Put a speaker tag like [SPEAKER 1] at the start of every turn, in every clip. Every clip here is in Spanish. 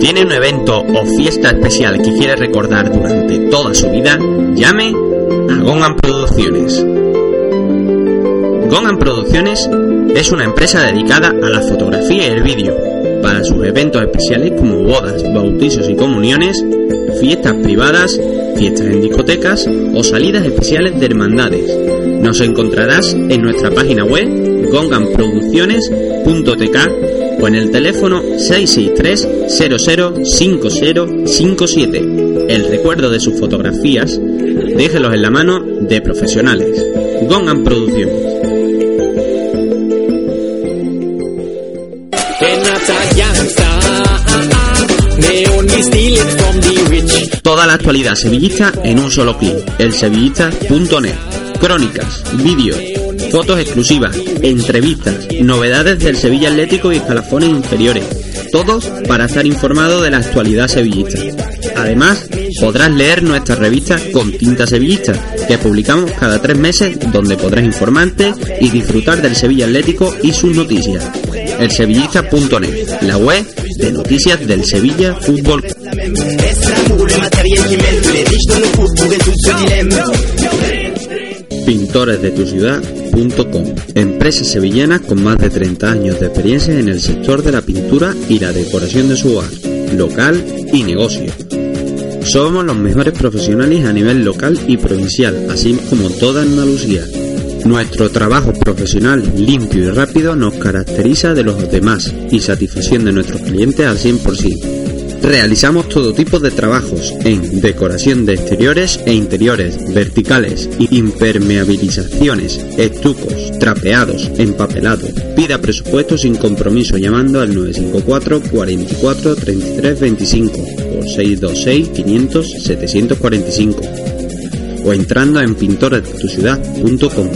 [SPEAKER 1] ¿Tiene un evento o fiesta especial que quiere recordar durante toda su vida? Llame a Gongan Producciones. Gongan Producciones es una empresa dedicada a la fotografía y el vídeo para sus eventos especiales como bodas, bautizos y comuniones, fiestas privadas, fiestas en discotecas o salidas especiales de hermandades. Nos encontrarás en nuestra página web gonganproducciones.tk o en el teléfono 663 005057. El recuerdo de sus fotografías, déjelos en la mano de profesionales. Gongan Producciones. Toda la actualidad sevillista en un solo clic, elsevillista.net. Crónicas, vídeos, fotos exclusivas, entrevistas, novedades del Sevilla Atlético y escalafones inferiores, todos para estar informado de la actualidad sevillista. Además, podrás leer nuestra revista Con Tinta Sevillista, que publicamos cada tres meses, donde podrás informarte y disfrutar del Sevilla Atlético y sus noticias. Elsevillista.net, la web de noticias del Sevilla Fútbol Pintoresdetuciudad.com Empresa sevillana con más de 30 años de experiencia en el sector de la pintura y la decoración de su hogar, local y negocio. Somos los mejores profesionales a nivel local y provincial, así como toda Andalucía. Nuestro trabajo profesional, limpio y rápido nos caracteriza de los demás y satisfacción de nuestros clientes al 100%. Realizamos todo tipo de trabajos en decoración de exteriores e interiores, verticales, impermeabilizaciones, estucos, trapeados, empapelados. Pida presupuesto sin compromiso llamando al 954 44 33 25 o 626 500 745 o entrando en pintoresdetuciudad.com.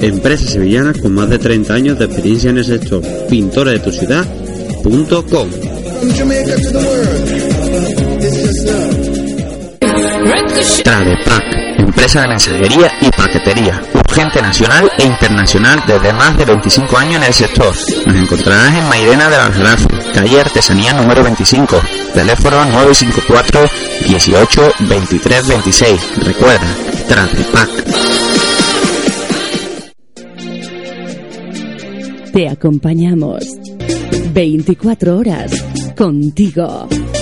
[SPEAKER 1] Empresa sevillana con más de 30 años de experiencia en el sector. pintoresdetuciudad.com. Tradepac, empresa de mensajería y paquetería, urgente nacional e internacional desde más de 25 años en el sector. Nos encontrarás en Mairena de Aljarafe, calle Artesanía número 25, teléfono 954 18 23 26. Recuerda, Tradepac.
[SPEAKER 2] Te acompañamos 24 horas contigo.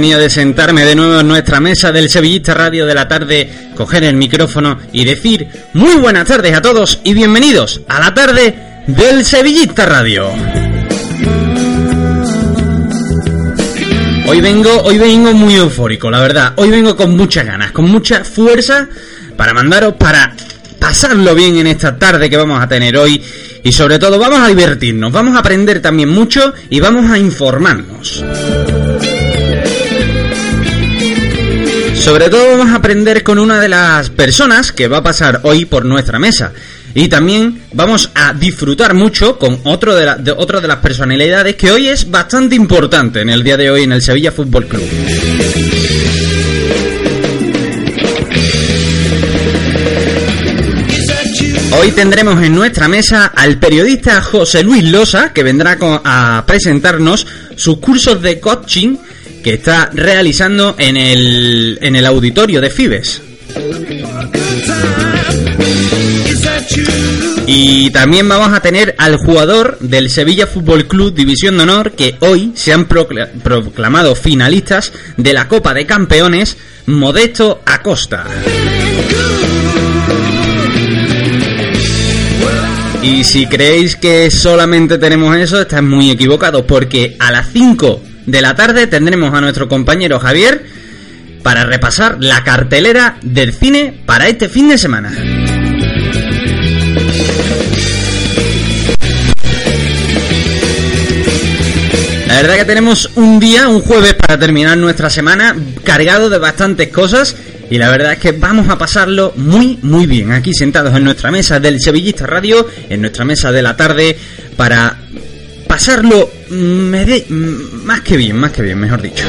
[SPEAKER 1] De sentarme de nuevo en nuestra mesa del Sevillista Radio de la tarde, coger el micrófono y decir muy buenas tardes a todos y bienvenidos a la tarde del Sevillista Radio. Hoy vengo, hoy vengo muy eufórico, la verdad. Hoy vengo con muchas ganas, con mucha fuerza para mandaros para pasarlo bien en esta tarde que vamos a tener hoy y sobre todo vamos a divertirnos, vamos a aprender también mucho y vamos a informarnos. Sobre todo vamos a aprender con una de las personas que va a pasar hoy por nuestra mesa. Y también vamos a disfrutar mucho con otro de, otra de las personalidades que hoy es bastante importante en el día de hoy en el Sevilla Fútbol Club. Hoy tendremos en nuestra mesa al periodista José Luis Losa, que vendrá a presentarnos sus cursos de coaching que está realizando en el, en el auditorio de Fibes. Y también vamos a tener al jugador del Sevilla Fútbol Club División de Honor que hoy se han proclamado finalistas de la Copa de Campeones Modesto Acosta. Y si creéis que solamente tenemos eso, estáis muy equivocados porque a las 5 de la tarde tendremos a nuestro compañero Javier para repasar la cartelera del cine para este fin de semana. La verdad que tenemos un día, un jueves para terminar nuestra semana cargado de bastantes cosas y la verdad es que vamos a pasarlo muy muy bien aquí sentados en nuestra mesa del Sevillista Radio, en nuestra mesa de la tarde para pasarlo mm, mm, más que bien, más que bien, mejor dicho.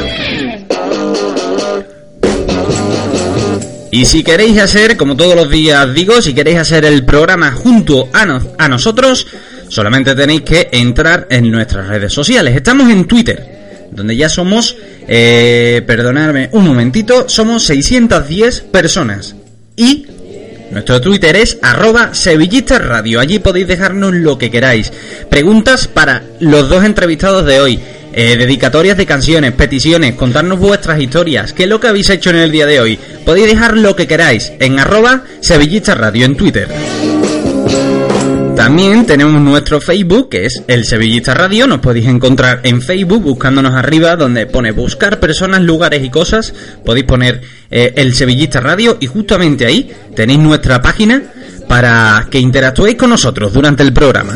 [SPEAKER 1] Y si queréis hacer, como todos los días digo, si queréis hacer el programa junto a, a nosotros, solamente tenéis que entrar en nuestras redes sociales. Estamos en Twitter, donde ya somos, eh, perdonadme un momentito, somos 610 personas. Y nuestro Twitter es arroba Radio. Allí podéis dejarnos lo que queráis. Preguntas para los dos entrevistados de hoy. Eh, dedicatorias de canciones, peticiones, contarnos vuestras historias, qué es lo que habéis hecho en el día de hoy. Podéis dejar lo que queráis en arroba Radio en Twitter. También tenemos nuestro Facebook, que es el Sevillista Radio. Nos podéis encontrar en Facebook buscándonos arriba, donde pone buscar personas, lugares y cosas. Podéis poner eh, el Sevillista Radio y justamente ahí tenéis nuestra página para que interactuéis con nosotros durante el programa.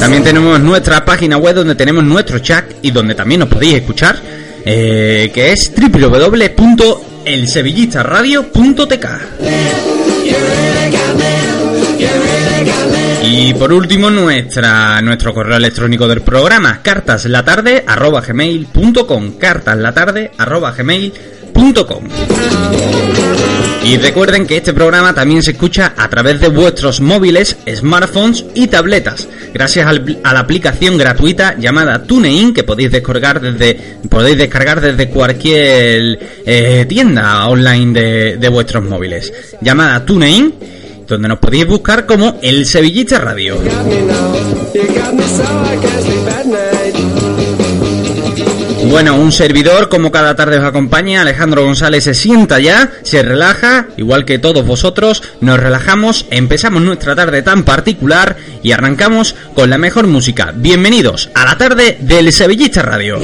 [SPEAKER 1] También tenemos nuestra página web donde tenemos nuestro chat y donde también nos podéis escuchar, eh, que es www.elsevillistaradio.tk. Y por último, nuestra, nuestro correo electrónico del programa, cartaslatarde.gmail.com cartaslatarde.gmail.com Y recuerden que este programa también se escucha a través de vuestros móviles, smartphones y tabletas, gracias a la aplicación gratuita llamada TuneIn que podéis descargar desde, podéis descargar desde cualquier eh, tienda online de, de vuestros móviles. Llamada TuneIn donde nos podéis buscar como El Sevillista Radio. Bueno, un servidor como cada tarde os acompaña, Alejandro González se sienta ya, se relaja, igual que todos vosotros, nos relajamos, empezamos nuestra tarde tan particular y arrancamos con la mejor música. Bienvenidos a la tarde del Sevillista Radio.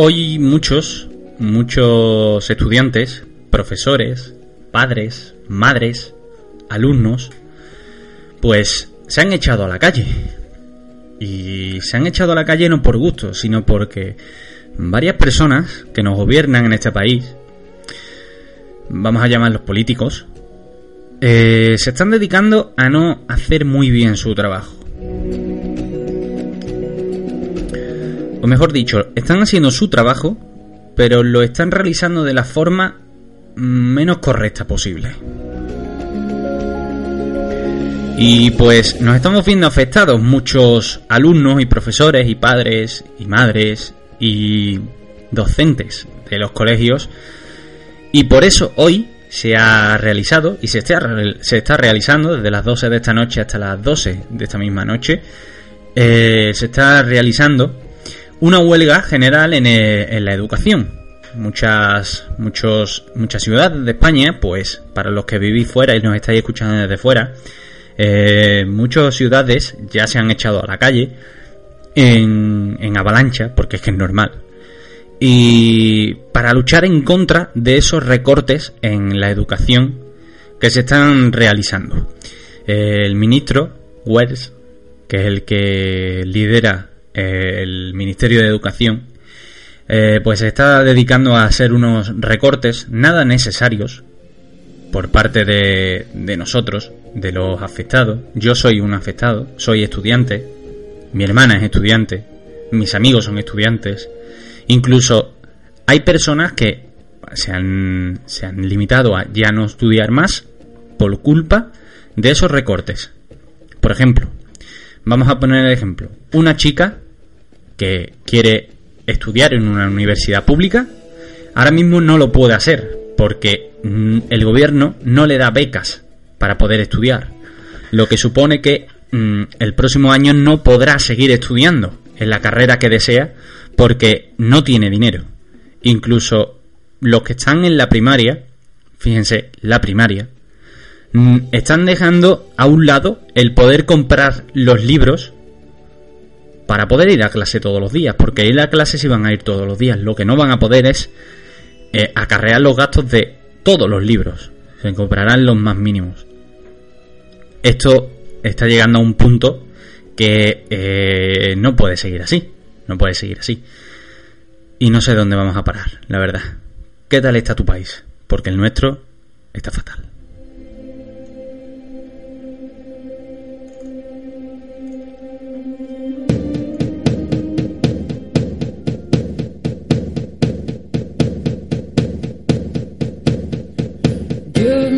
[SPEAKER 1] Hoy muchos, muchos estudiantes, profesores, padres, madres, alumnos, pues se han echado a la calle. Y se han echado a la calle no por gusto, sino porque varias personas que nos gobiernan en este país, vamos a llamarlos políticos, eh, se están dedicando a no hacer muy bien su trabajo. Mejor dicho, están haciendo su trabajo, pero lo están realizando de la forma menos correcta posible. Y pues nos estamos viendo afectados muchos alumnos y profesores y padres y madres y docentes de los colegios. Y por eso hoy se ha realizado y se está, se está realizando desde las 12 de esta noche hasta las 12 de esta misma noche. eh, se está realizando una huelga general en, eh, en la educación. Muchas, muchos, muchas ciudades de España, pues para los que vivís fuera y nos estáis escuchando desde fuera, eh, muchas ciudades ya se han echado a la calle en, en avalancha, porque es que es normal. Y para luchar en contra de esos recortes en la educación que se están realizando. El ministro Wells, que es el que lidera eh, el Ministerio de Educación, eh, pues está dedicando a hacer unos recortes nada necesarios por parte de, de nosotros, de los afectados. Yo soy un afectado, soy estudiante, mi hermana es estudiante, mis amigos son estudiantes, incluso hay personas que se han, se han limitado a ya no estudiar más por culpa de esos recortes. Por ejemplo, vamos a poner el ejemplo, una chica que quiere estudiar en una universidad pública, ahora mismo no lo puede hacer porque mm, el gobierno no le da becas para poder estudiar, lo que supone que mm, el próximo año no podrá seguir estudiando en la carrera que desea porque no tiene dinero. Incluso los que están en la primaria, fíjense, la primaria, mm, están dejando a un lado el poder comprar los libros para poder ir a clase todos los días, porque ir a clase sí van a ir todos los días. Lo que no van a poder es eh, acarrear los gastos de todos los libros. Se comprarán los más mínimos. Esto está llegando a un punto que eh, no puede seguir así. No puede seguir así. Y no sé dónde vamos a parar, la verdad. ¿Qué tal está tu país? Porque el nuestro está fatal.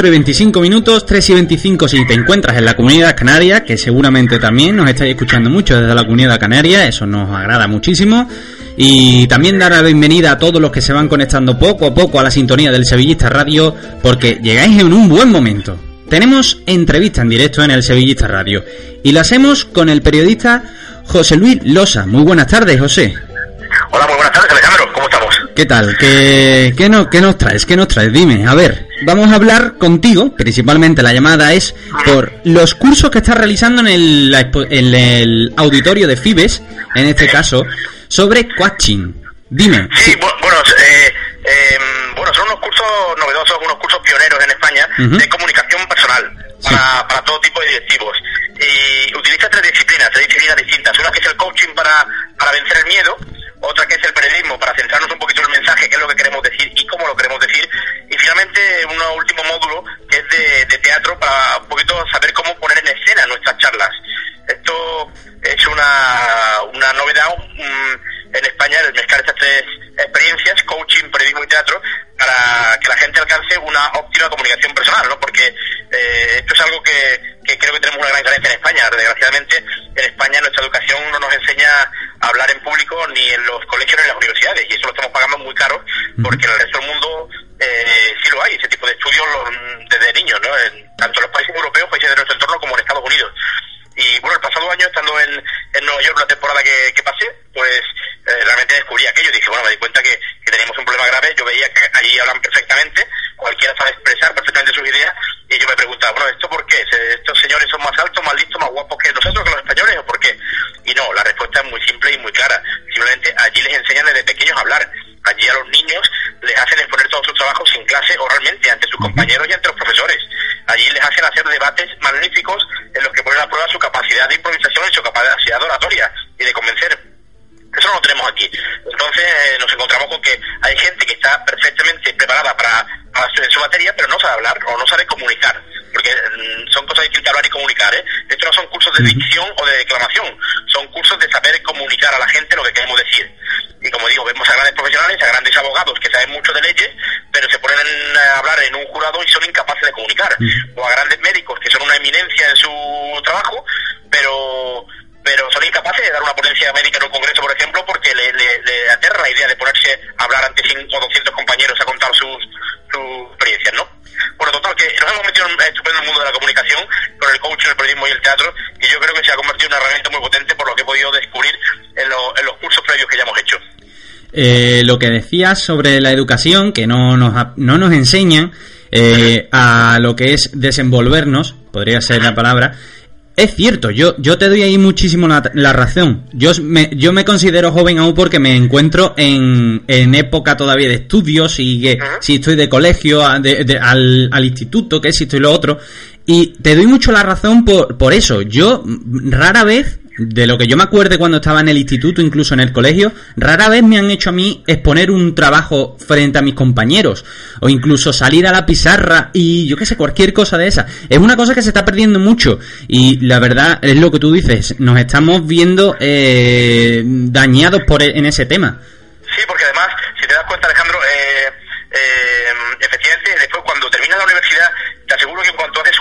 [SPEAKER 1] 4 y 25 minutos, 3 y 25 si te encuentras en la comunidad canaria, que seguramente también nos estáis escuchando mucho desde la comunidad canaria, eso nos agrada muchísimo. Y también dar la bienvenida a todos los que se van conectando poco a poco a la sintonía del Sevillista Radio, porque llegáis en un buen momento. Tenemos entrevista en directo en el Sevillista Radio y la hacemos con el periodista José Luis Losa. Muy buenas tardes, José.
[SPEAKER 3] Hola, muy buenas tardes, Alejandro. ¿Cómo estamos?
[SPEAKER 1] ¿Qué tal? ¿Qué, qué, no, qué nos traes? ¿Qué nos traes? Dime, a ver vamos a hablar contigo, principalmente la llamada es por los cursos que estás realizando en el, en el auditorio de FIBES, en este caso, sobre coaching. Dime.
[SPEAKER 3] Sí, bueno, eh, eh, bueno, son unos cursos novedosos, unos cursos pioneros en España de comunicación personal para, para todo tipo de directivos. Y utiliza tres disciplinas, tres disciplinas distintas. Una que es el coaching para, para vencer el miedo, otra que es el periodismo para centrarnos un poquito en el mensaje, qué es lo que queremos decir y cómo lo queremos decir, finalmente un último módulo que es de, de teatro para un poquito Eh, lo que
[SPEAKER 1] decías sobre la educación, que no nos, no nos enseñan eh, a lo que es desenvolvernos, podría ser la palabra, es cierto, yo, yo te doy ahí muchísimo la, la razón. Yo me, yo me considero joven aún porque me encuentro en, en época todavía de estudios y que si estoy de colegio, a- de- de- al, al instituto, que si estoy lo otro. Y te doy mucho la razón por, por eso. Yo rara vez, de lo que yo me acuerde cuando estaba en el instituto, incluso en el colegio, rara vez me han hecho a mí exponer un trabajo frente a mis compañeros. O incluso salir a la pizarra y yo qué sé, cualquier cosa de esa. Es una cosa que se está perdiendo mucho. Y la verdad es lo que tú dices, nos estamos viendo eh, dañados por e- en ese tema.
[SPEAKER 3] Sí, porque además, si te das cuenta, Alejandro, eh, eh, efectivamente, después cuando terminas la universidad, te aseguro que en cuanto haces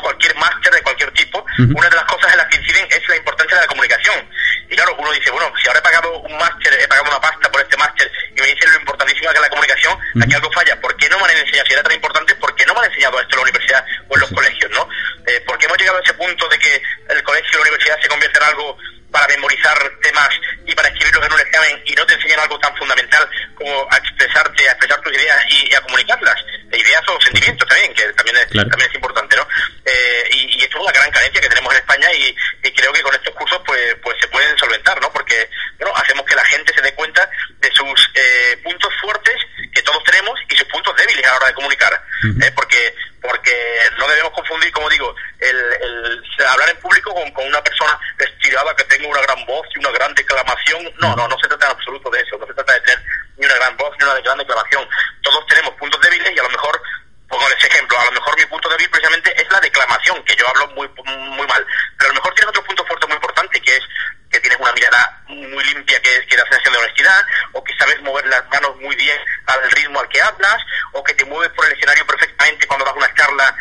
[SPEAKER 3] una de las cosas en las que inciden es la importancia de la comunicación. Y claro, uno dice, bueno, si ahora he pagado un máster, he pagado una pasta por este máster y me dicen lo importantísima que es la comunicación, aquí algo falla. ¿Por qué no me han enseñado? Si era tan importante, ¿por qué no me han enseñado esto en la universidad o en los colegios, no? Eh, ¿Por qué hemos llegado a ese punto de que el colegio y la universidad se convierten en algo para memorizar temas y para escribirlos en un examen y no te enseñan algo tan fundamental como a expresarte, a expresar tus ideas y, y a comunicarlas? E ideas o sentimientos también, que también es,
[SPEAKER 1] Claro.
[SPEAKER 3] también es importante, ¿no? Eh, y, y esto es una gran carencia que tenemos en España y, y creo que con estos cursos pues, pues se pueden solventar, ¿no? Porque bueno, hacemos que la gente se dé cuenta de sus eh, puntos fuertes que todos tenemos y sus puntos débiles a la hora de comunicar.
[SPEAKER 1] Ujú.
[SPEAKER 3] ¿eh? Porque porque no debemos confundir, como digo, el, el hablar en público con, con una persona estirada que tenga una gran voz y una gran declamación. No, no, no se trata en absoluto de eso. No se trata de tener ni una gran voz ni una gran declamación. Todos tenemos puntos débiles y a lo mejor pongo ese ejemplo, a lo mejor mi punto débil precisamente es la declamación, que yo hablo muy muy mal, pero a lo mejor tienes otro punto fuerte muy importante, que es que tienes una mirada muy limpia, que es que da sensación de honestidad, o que sabes mover las manos muy bien al ritmo al que hablas, o que te mueves por el escenario perfectamente cuando das una charla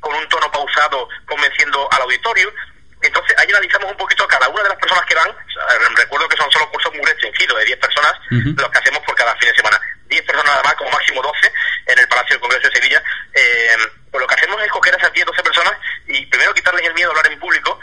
[SPEAKER 3] con un tono pausado, convenciendo al auditorio. Entonces, ahí analizamos un poquito a cada una de las personas que van. Eh, Recuerdo que son solo cursos muy restringidos, de 10 personas,
[SPEAKER 1] Ujú.
[SPEAKER 3] los que hacemos por cada fin de semana. 10 personas nada más, como máximo 12, en el Palacio del Congreso de Sevilla. Eh, pues lo que hacemos es coger a esas 10, 12 personas y primero quitarles el miedo a hablar en público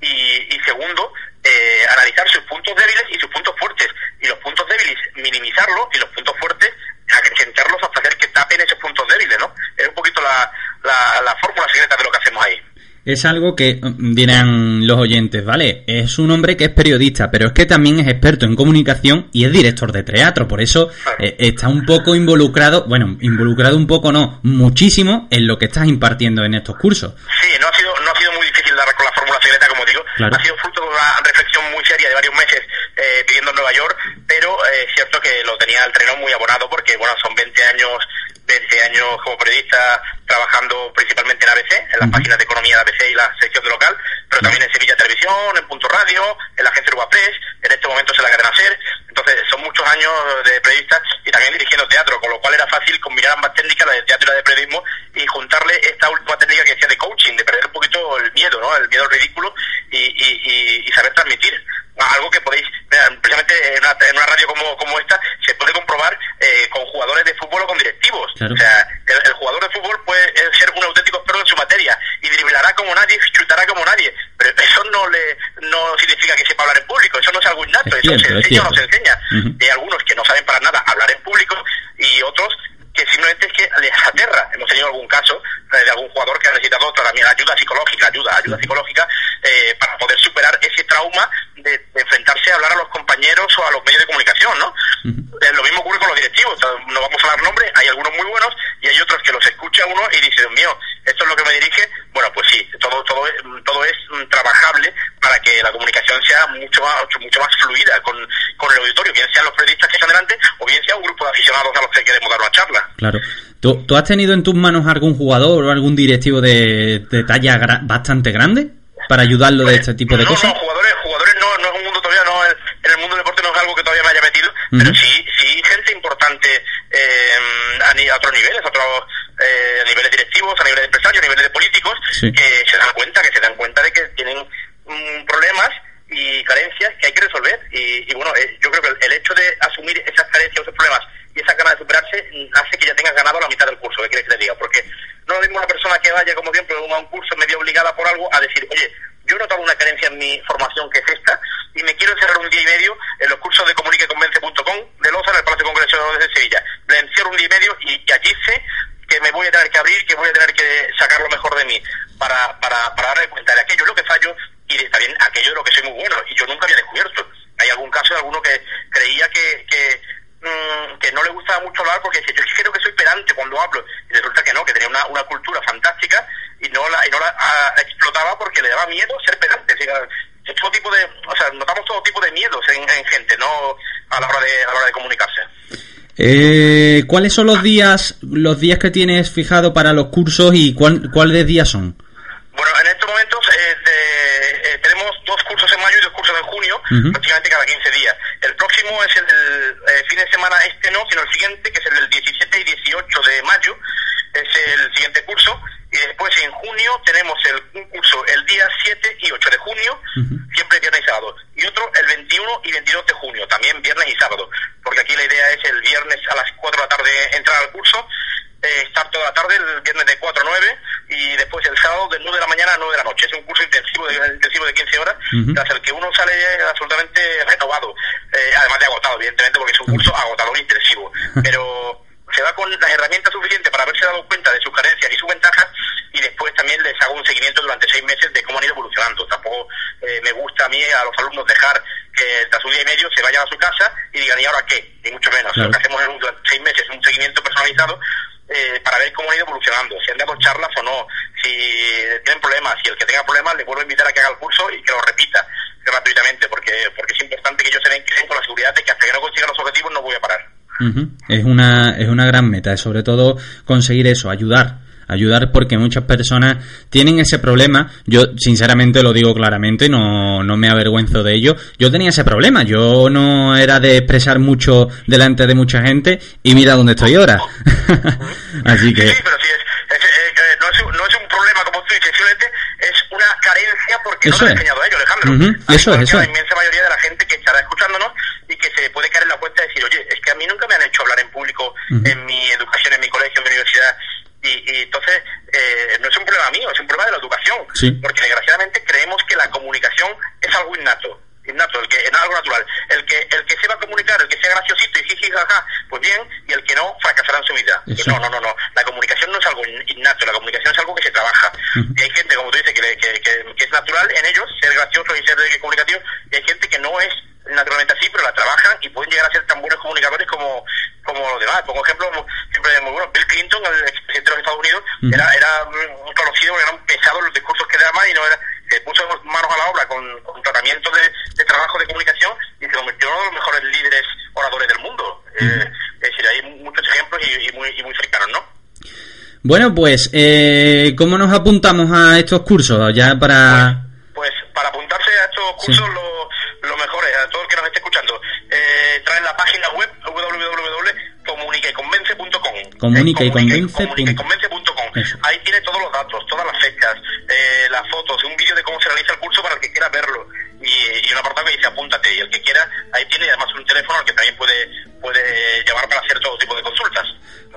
[SPEAKER 3] y, y segundo, eh, analizar sus puntos débiles y sus puntos fuertes. Y los puntos débiles, minimizarlos y los puntos fuertes, acrecentarlos hasta hacer que tapen esos puntos débiles, ¿no? Es un poquito la, la, la fórmula secreta de lo que hacemos ahí.
[SPEAKER 1] Es algo que mm, dirán los oyentes, ¿vale? Es un hombre que es periodista, pero es que también es experto en comunicación y es director de teatro, por eso eh, está un poco involucrado, bueno, involucrado un poco no, muchísimo en lo que estás impartiendo en estos cursos.
[SPEAKER 3] Sí, no ha sido, no ha sido muy difícil dar con la fórmula secreta, como digo.
[SPEAKER 1] Claro.
[SPEAKER 3] Ha sido fruto de una reflexión muy seria de varios meses eh, viviendo en Nueva York, pero eh, es cierto que lo tenía el terreno muy abonado porque, bueno, son 20 años 20 años como periodista en las páginas de economía de ABC y la sección de local, pero también en Sevilla Televisión, en Punto Radio, en la agencia Uruguay Press, en este momento es en la cadena SER. Entonces, son muchos años de periodista y también dirigiendo teatro, con lo cual era fácil combinar ambas técnicas, la de teatro y la de periodismo, y juntarle esta última técnica que decía de coaching, de perder un poquito el miedo, ¿no? El miedo al ridículo y, y, y, y saber transmitir. Algo que podéis, mira, precisamente en una, en una radio como, como esta, se puede comprobar eh, con jugadores de fútbol o con directivos.
[SPEAKER 1] Claro.
[SPEAKER 3] O sea, el, el jugador de fútbol puede eh, ser un auténtico experto en su materia y driblará como nadie, chutará como nadie, pero eso no le no significa que sepa hablar en público, eso no es algo innato,
[SPEAKER 1] Es
[SPEAKER 3] eso
[SPEAKER 1] cierto,
[SPEAKER 3] se
[SPEAKER 1] es
[SPEAKER 3] enseña.
[SPEAKER 1] Ujú.
[SPEAKER 3] Hay algunos que no saben para nada hablar en público y otros que simplemente es que les aterra. Hemos tenido algún caso de algún jugador que ha necesitado tratamiento, ayuda psicológica, ayuda, ayuda psicológica eh, para poder superar ese trauma de, de enfrentarse a hablar a los compañeros o a los medios de comunicación, ¿no? Eh, lo mismo ocurre con los directivos, no vamos a dar nombres, hay algunos muy buenos y hay otros que los escucha uno y dice, Dios mío, esto es lo que me dirige. Bueno, pues sí, todo todo es, todo es mm, trabajable para que la comunicación sea mucho más mucho más fluida con, con el auditorio, bien sean los periodistas que están delante o bien sea un grupo de aficionados a los que queremos dar una charla.
[SPEAKER 1] Claro. ¿Tú, tú has tenido en tus manos algún jugador o algún directivo de, de talla gra- bastante grande? para ayudarlo de este tipo de
[SPEAKER 3] no,
[SPEAKER 1] cosas?
[SPEAKER 3] No, jugadores, jugadores no, no es un mundo todavía, no, en, en el mundo del deporte no es algo que todavía me haya metido, pero sí, sí gente importante eh, a, a otros niveles, a otros eh, a niveles directivos, a niveles de empresarios, a niveles de políticos,
[SPEAKER 1] Sí.
[SPEAKER 3] que se dan cuenta, que se dan cuenta de que tienen mm, problemas y carencias que hay que resolver. Y, y bueno, eh, yo creo que el, el hecho de asumir esas carencias, esos problemas y esa ganas de superarse mm, hace que ya tengas ganado la mitad del curso, ¿qué quieres que te diga? Porque no es lo mismo una persona que vaya, como siempre, a un curso medio obligada por algo a decir, oye, yo he notado una carencia en mi formación que es esta y me quiero encerrar un día y medio en los cursos de comuniqueconvence.com de Loza en el Palacio de Congreso de Sevilla. Me encierro un día y medio y, y allí sé que me voy a tener que abrir, que voy a tener que sacar lo mejor de mí para, para, para darme cuenta de aquello en lo que fallo y de también aquello de lo que soy muy bueno y yo nunca había descubierto. Hay algún caso de alguno que creía que, que, mm, que no le gustaba mucho hablar porque decía, yo es que creo que soy pedante cuando hablo y resulta que no, que tenía una, una cultura fantástica y no la, y no la ah, explotaba porque le daba miedo ser pedante. O sea, es todo tipo de, o sea, notamos todo tipo de miedos en, en gente, no a la hora de, a la hora de comunicarse.
[SPEAKER 1] Eh, ¿Cuáles son los días los días que tienes fijado para los cursos y cuál, cuáles días son?
[SPEAKER 3] Bueno, en estos momentos eh, de- eh, tenemos dos cursos en mayo y dos cursos en junio, cada 15 días. El próximo es el, del, eh, fin de semana, este no, sino el siguiente, que es el del 17 y 18 de mayo, es el siguiente curso. Y después en junio tenemos el, un curso el día 7 y 8 de junio, siempre viernes y sábado. Y otro el 21 y 22 de junio, también viernes y sábado. Porque aquí la idea es el viernes a las 4 de la tarde entrar al curso, eh, estar toda la tarde, el viernes de 4 a 9 y después el sábado de 9 de la mañana a 9 de la noche. Es un curso intensivo de, intensivo de 15 horas,
[SPEAKER 1] Ujú.
[SPEAKER 3] tras el que uno sale absolutamente renovado, eh, además de agotado, evidentemente, porque es un curso agotador intensivo. Pero se va con las herramientas suficientes para haberse dado cuenta de sus carencias y sus ventajas y después también les hago un seguimiento durante seis meses de cómo han ido evolucionando. Tampoco eh, me gusta a mí, a los alumnos, dejar que tras un día y medio se vayan a su casa y digan, ¿y ahora qué? Ni mucho menos.
[SPEAKER 1] Claro.
[SPEAKER 3] Lo que hacemos es un- durante seis meses un seguimiento personalizado eh, para ver cómo han evolucionando, si han dado charlas o no, si tienen problemas, si el que tenga problemas le vuelvo a invitar a que haga el curso y que lo repita gratuitamente, porque porque es importante que ellos se den con la seguridad de que hasta que no consiga los objetivos no voy a parar.
[SPEAKER 1] Ujú. Es una es una gran meta, es sobre todo conseguir eso, ayudar, ayudar porque muchas personas tienen ese problema. Yo sinceramente lo digo claramente, no no me avergüenzo de ello. Yo tenía ese problema, yo no era de expresar mucho delante de mucha gente y mira dónde estoy ahora. Así que
[SPEAKER 3] Sí, pero sí, es, es- es- eh, no, es, un- no es un problema como tú dices, simplemente es una carencia porque
[SPEAKER 1] Eso
[SPEAKER 3] no lo he
[SPEAKER 1] es.
[SPEAKER 3] enseñado a ellos, Alejandro.
[SPEAKER 1] Ujú,
[SPEAKER 3] Al
[SPEAKER 1] eso es, eso
[SPEAKER 3] La inmensa mayoría de la gente que estará escuchándonos y que se puede caer en la cuenta de decir, oye, es que a mí nunca me han hecho hablar en público
[SPEAKER 1] Ujú.
[SPEAKER 3] en mi educación, en mi colegio, en mi universidad. Y, y entonces, eh, no es un problema mío, es un problema de la educación.
[SPEAKER 1] Sí.
[SPEAKER 3] Porque desgraciadamente creemos que la comunicación es algo innato. Innato, el que, es algo natural. El que, el que sepa comunicar, el que sea graciosito y jiji jaja, pues bien, y el que no, fracasará en su vida. Pues no, no, no, no. La comunicación no es algo in- innato, la comunicación es algo que se trabaja. Y hay gente, como tú dices, que, que, que- que es natural en ellos ser gracioso y ser eh, comunicativo, y hay gente que no es naturalmente así, pero la trabajan y pueden llegar a ser tan buenos comunicadores como, como los demás. Pongo ejemplo siempre muy bueno. Bill Clinton, el expresidente de los Estados Unidos,
[SPEAKER 1] Ujú.
[SPEAKER 3] era, era mm, conocido, era un pesado en los discursos que daba y no era, se puso manos a la obra con, con tratamiento de, de trabajo de comunicación y se convirtió en uno de los mejores líderes oradores del mundo. Eh, es decir, hay muchos ejemplos y, y muy, y muy cercanos, ¿no?
[SPEAKER 1] bueno, pues eh, ¿cómo nos apuntamos a estos cursos ya para
[SPEAKER 3] Pues para apuntarse a estos cursos, lo, lo mejor es, a todo el que nos esté escuchando, eh, entrar en la página web.
[SPEAKER 1] Comuniqueconvence.com. Eso.
[SPEAKER 3] Ahí tiene todos los datos, todas las fechas, eh, las fotos, un vídeo de cómo se realiza el curso para el que quiera verlo. Y, y un apartado que dice apúntate. Y el que quiera, ahí tiene además un teléfono al que también puede, puede llamar para hacer todo tipo de consultas.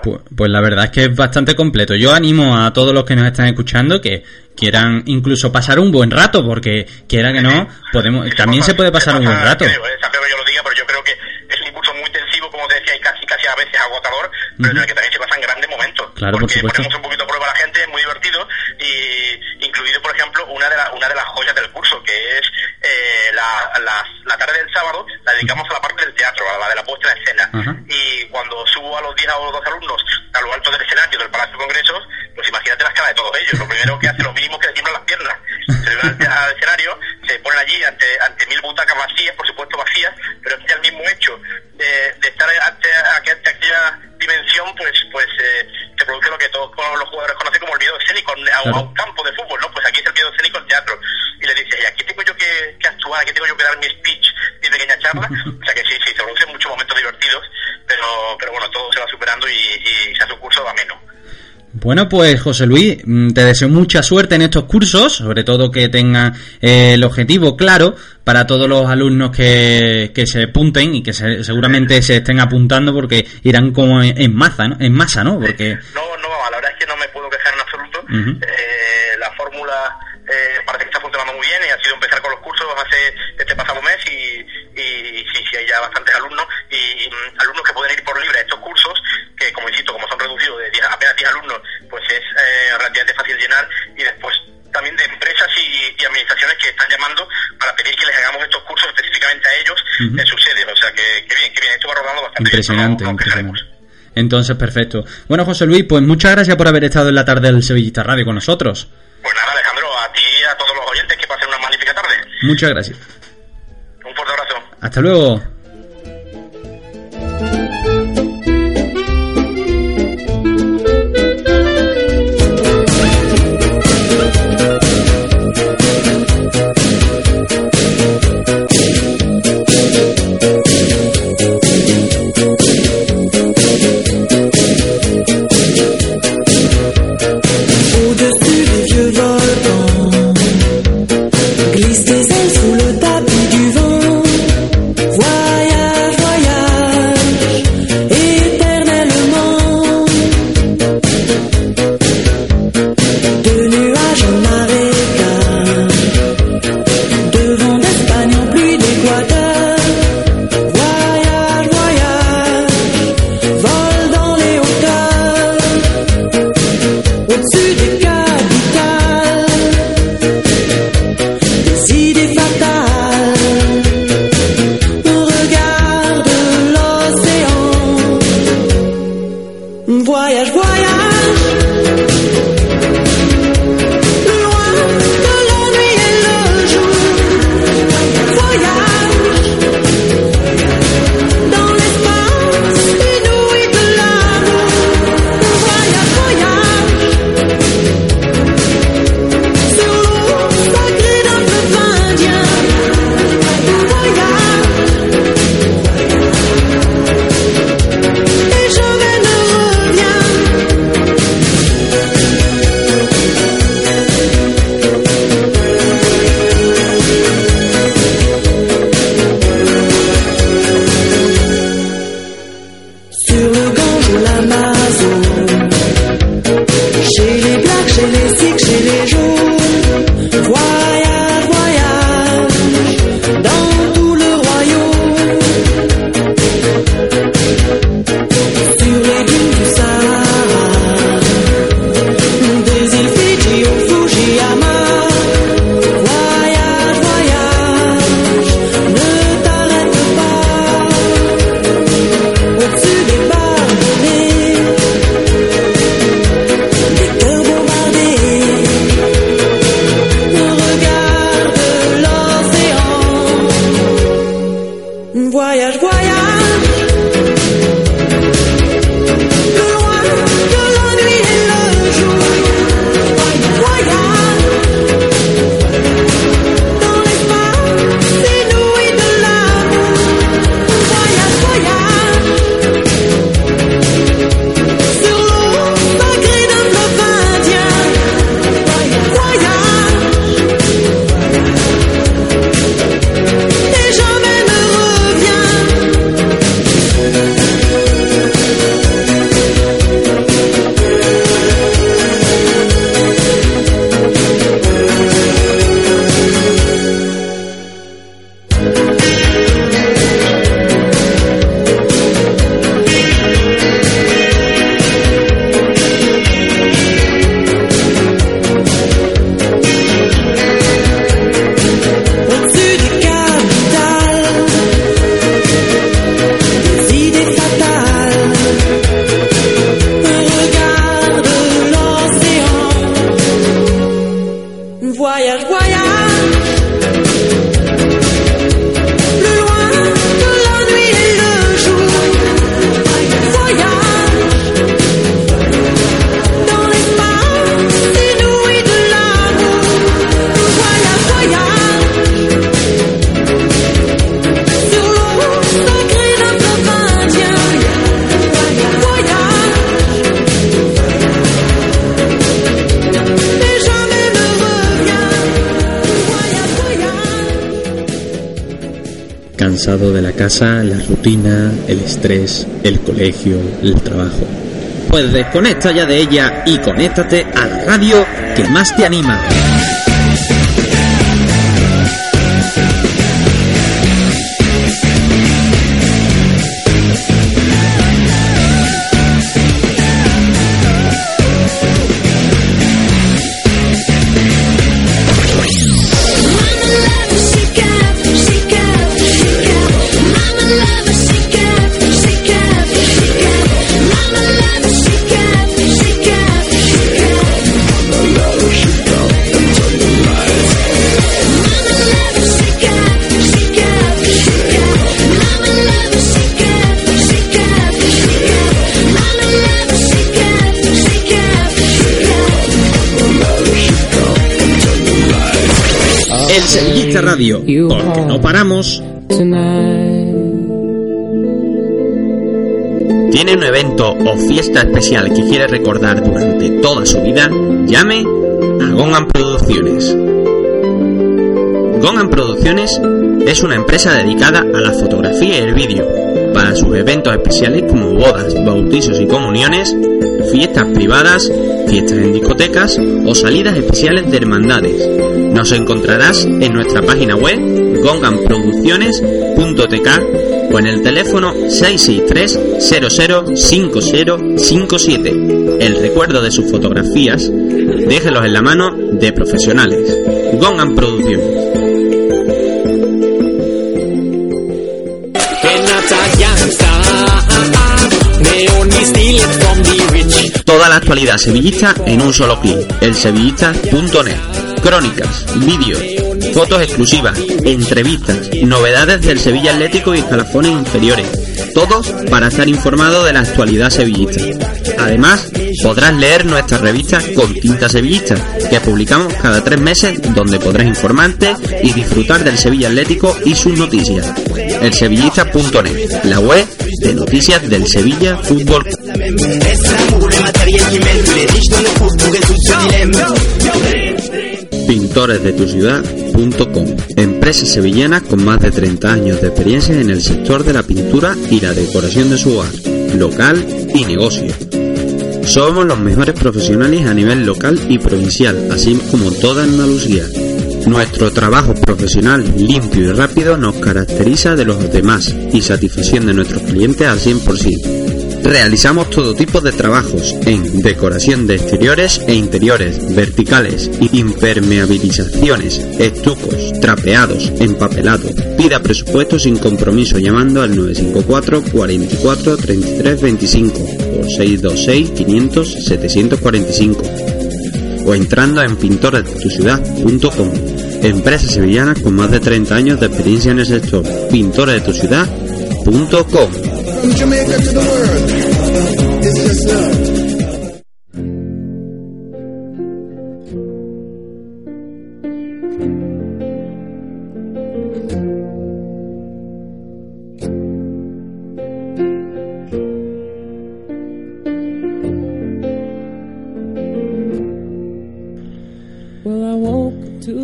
[SPEAKER 1] Pues, pues la verdad es que es bastante completo. Yo animo a todos los que nos están escuchando que quieran incluso pasar un buen rato, porque quiera que no, podemos, también se puede pasar un buen rato.
[SPEAKER 3] Creo, eh, que yo lo diga, pero yo creo que es un curso muy intensivo, como te decía, y casi, casi a veces agotador, pero en el que también se pasan grandes momentos.
[SPEAKER 1] Claro, por
[SPEAKER 3] porque
[SPEAKER 1] supuesto.
[SPEAKER 3] ponemos un poquito a la gente, es muy divertido, y incluido, por ejemplo, una de, la- una de las joyas del curso, que es eh, la, la, la tarde del sábado, la dedicamos a la parte del teatro, a la de la puesta en escena. Y cuando subo a los 10 o los 12 alumnos a lo alto del escenario del Palacio de Congresos, pues imagínate las caras de todos ellos. Lo primero que hace, lo mínimo que le tiemblan las piernas. Se van al- escenario, se ponen allí ante, ante mil butacas vacías, por supuesto vacías, pero es que el mismo hecho de, de estar ante, ante aquella dimensión, pues pues eh, se produce lo que todos los jugadores conocen como el miedo escénico eh, a, un campo de fútbol, ¿no? Pues aquí es el miedo escénico al teatro. Y le dice, y aquí tengo yo que, que actuar, aquí tengo yo que dar mi speech, mi pequeña charla, Bueno,
[SPEAKER 4] pues José Luis, mm, te deseo mucha suerte en estos cursos, sobre todo que tengan eh, el objetivo claro para todos los alumnos que, que se apunten y que se- seguramente se estén apuntando porque irán como en, en masa, ¿no? En masa, ¿no? Porque
[SPEAKER 3] No, no, la verdad es que no me puedo quejar en absoluto. Eh, la fórmula eh, parece que está funcionando muy bien y ha sido empezar con los cursos hace este pasado mes y, y sí, sí, hay ya bastantes alumnos y, mm, alumnos que pueden ir por libre a estos cursos como insisto, como son reducidos de 10 apenas 10 alumnos, pues es eh, relativamente fácil llenar y después también de empresas y, y administraciones que están llamando para pedir que les hagamos estos cursos específicamente a ellos en sus sedes. O sea que, que bien, que bien, esto va rodando bastante bien,
[SPEAKER 4] impresionante,
[SPEAKER 3] quejaremos.
[SPEAKER 4] impresionante. Entonces, perfecto. Bueno, José Luis, pues muchas gracias por haber estado en la tarde del Sevillista Radio con nosotros.
[SPEAKER 3] Pues nada, Alejandro, a ti y a todos los oyentes que pasen una magnífica tarde.
[SPEAKER 4] Muchas gracias.
[SPEAKER 3] Un fuerte abrazo.
[SPEAKER 4] Hasta luego.
[SPEAKER 1] El estrés, el colegio, el trabajo. Pues desconecta ya de ella y conéctate a la radio que más te anima. Radio, porque no paramos. ¿Tiene un evento o fiesta especial que quiere recordar durante toda su vida? Llame a Gongan Producciones. Gongan Producciones es una empresa dedicada a la fotografía y el vídeo para sus eventos especiales como bodas, bautizos y comuniones, fiestas privadas, fiestas en discotecas o salidas especiales de hermandades. Nos encontrarás en nuestra página web gonganproducciones.tk o en el teléfono 663 005057. El recuerdo de sus fotografías, déjelos en la mano de profesionales. Gongan Producciones. Toda la actualidad sevillista en un solo clic. Elsevillista.net. Crónicas, vídeos, fotos exclusivas, entrevistas, novedades del Sevilla Atlético y escalafones inferiores. Todo para estar informado de la actualidad sevillista. Además, podrás leer nuestra revista Con Tinta Sevillista, que publicamos cada tres meses, donde podrás informarte y disfrutar del Sevilla Atlético y sus noticias. Elsevillista.net, la web de noticias del Sevilla Fútbol Club. pintoresdetuciudad.com Empresa sevillana con más de 30 años de experiencia en el sector de la pintura y la decoración de su hogar, local y negocio. Somos los mejores profesionales a nivel local y provincial, así como toda Andalucía. Nuestro trabajo profesional, limpio y rápido nos caracteriza de los demás y satisfacción de nuestros clientes al 100%. Realizamos todo tipo de trabajos en decoración de exteriores e interiores, verticales, impermeabilizaciones, estucos, trapeados, empapelados. Pida presupuesto sin compromiso llamando al 954 44 33 25 o 626 500 745 o entrando en pintoresdetuciudad.com. Empresa sevillana con más de 30 años de experiencia en el sector. pintoresdetuciudad.com.
[SPEAKER 5] From Jamaica to the world.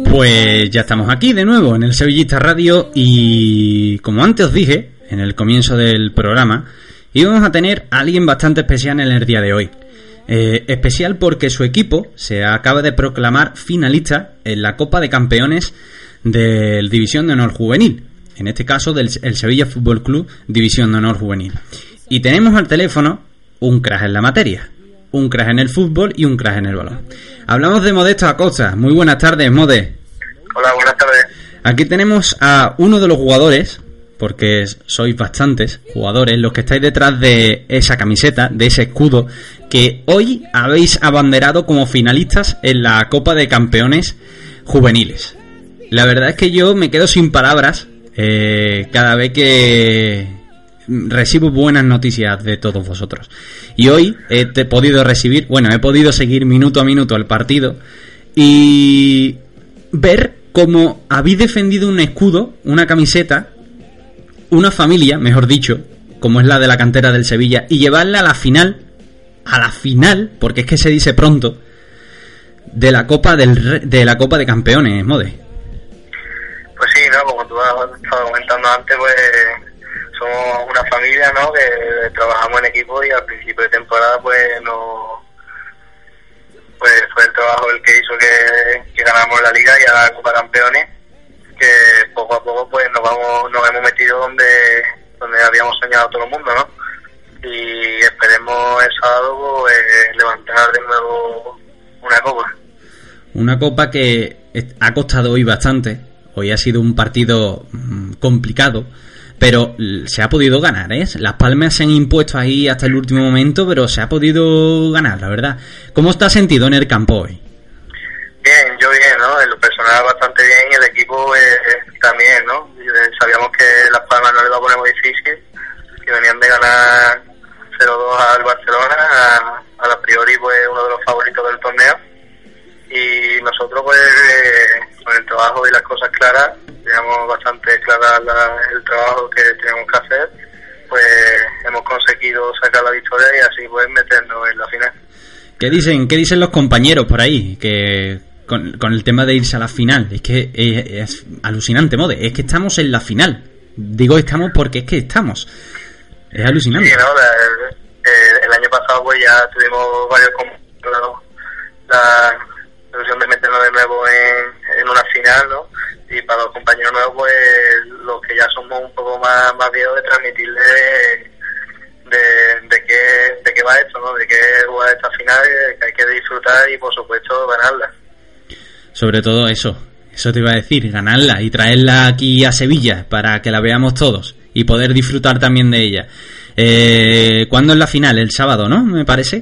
[SPEAKER 1] Pues ya estamos aquí de nuevo en el Sevillista Radio y como antes os dije en el comienzo del programa, íbamos a tener a alguien bastante especial en el día de hoy. Eh, especial porque su equipo se acaba de proclamar finalista en la Copa de Campeones del División de Honor Juvenil. En este caso del el Sevilla Fútbol Club División de Honor Juvenil. Y tenemos al teléfono un crack en la materia. Un crack en el fútbol y un crack en el balón. Hablamos de Modesto Acosta. Muy buenas tardes, Mode.
[SPEAKER 3] Hola, buenas tardes.
[SPEAKER 1] Aquí tenemos a uno de los jugadores, porque sois bastantes jugadores, los que estáis detrás de esa camiseta, de ese escudo, que hoy habéis abanderado como finalistas en la Copa de Campeones Juveniles. La verdad es que yo me quedo sin palabras eh, cada vez que recibo buenas noticias de todos vosotros. Y hoy he podido recibir, bueno, he podido seguir minuto a minuto el partido y ver cómo habéis defendido un escudo, una camiseta, una familia, mejor dicho, como es la de la cantera del Sevilla, y llevarla a la final, a la final, porque es que se dice pronto, de la Copa del de la Copa de Campeones, Mode.
[SPEAKER 3] Pues sí, no, como tú
[SPEAKER 6] has estado comentando antes, pues somos una familia, ¿no? Que trabajamos en equipo y al principio de temporada, pues no. Pues fue el trabajo el que hizo que, que ganamos la liga y a la Copa Campeones, que poco a poco, pues nos vamos, nos hemos metido donde, donde habíamos soñado todo el mundo, ¿no? Y esperemos el sábado, pues, levantar de nuevo una copa.
[SPEAKER 1] Una copa que ha costado hoy bastante. Hoy ha sido un partido mm, complicado. Pero se ha podido ganar, ¿eh? Las palmas se han impuesto ahí hasta el último momento, pero se ha podido ganar, la verdad. ¿Cómo está sentido en el campo hoy?
[SPEAKER 6] Bien, yo bien, ¿no? En lo personal bastante bien y el equipo eh, también, ¿no? Eh, Sabíamos que Las Palmas no le iba a poner muy difícil, que venían de ganar 0-2 al Barcelona, a, a la priori pues uno de los favoritos del torneo. Y nosotros pues eh, con el trabajo y las cosas claras, teníamos bastante clara la- el trabajo que teníamos que hacer, pues hemos conseguido sacar la victoria y así pues meternos en la final.
[SPEAKER 1] ¿Qué dicen, qué dicen los compañeros por ahí? Que con, con el tema de irse a la final. Es que eh, es alucinante, Mode. Es que estamos en la final. Digo estamos porque es que estamos. Es alucinante.
[SPEAKER 6] La- el, año pasado pues ya tuvimos varios compañeros la ilusión de meternos de nuevo en, en una final, ¿no? Y para los compañeros nuevos pues los que ya somos un poco más, más viejos de transmitirle de, de qué, de qué va esto, ¿no? De qué jugar esta final, que hay que disfrutar y por supuesto ganarla.
[SPEAKER 1] Sobre todo eso. Eso te iba a decir, ganarla y traerla aquí a Sevilla para que la veamos todos y poder disfrutar también de ella. Eh, ¿Cuándo es la final? El sábado, ¿no? Me parece.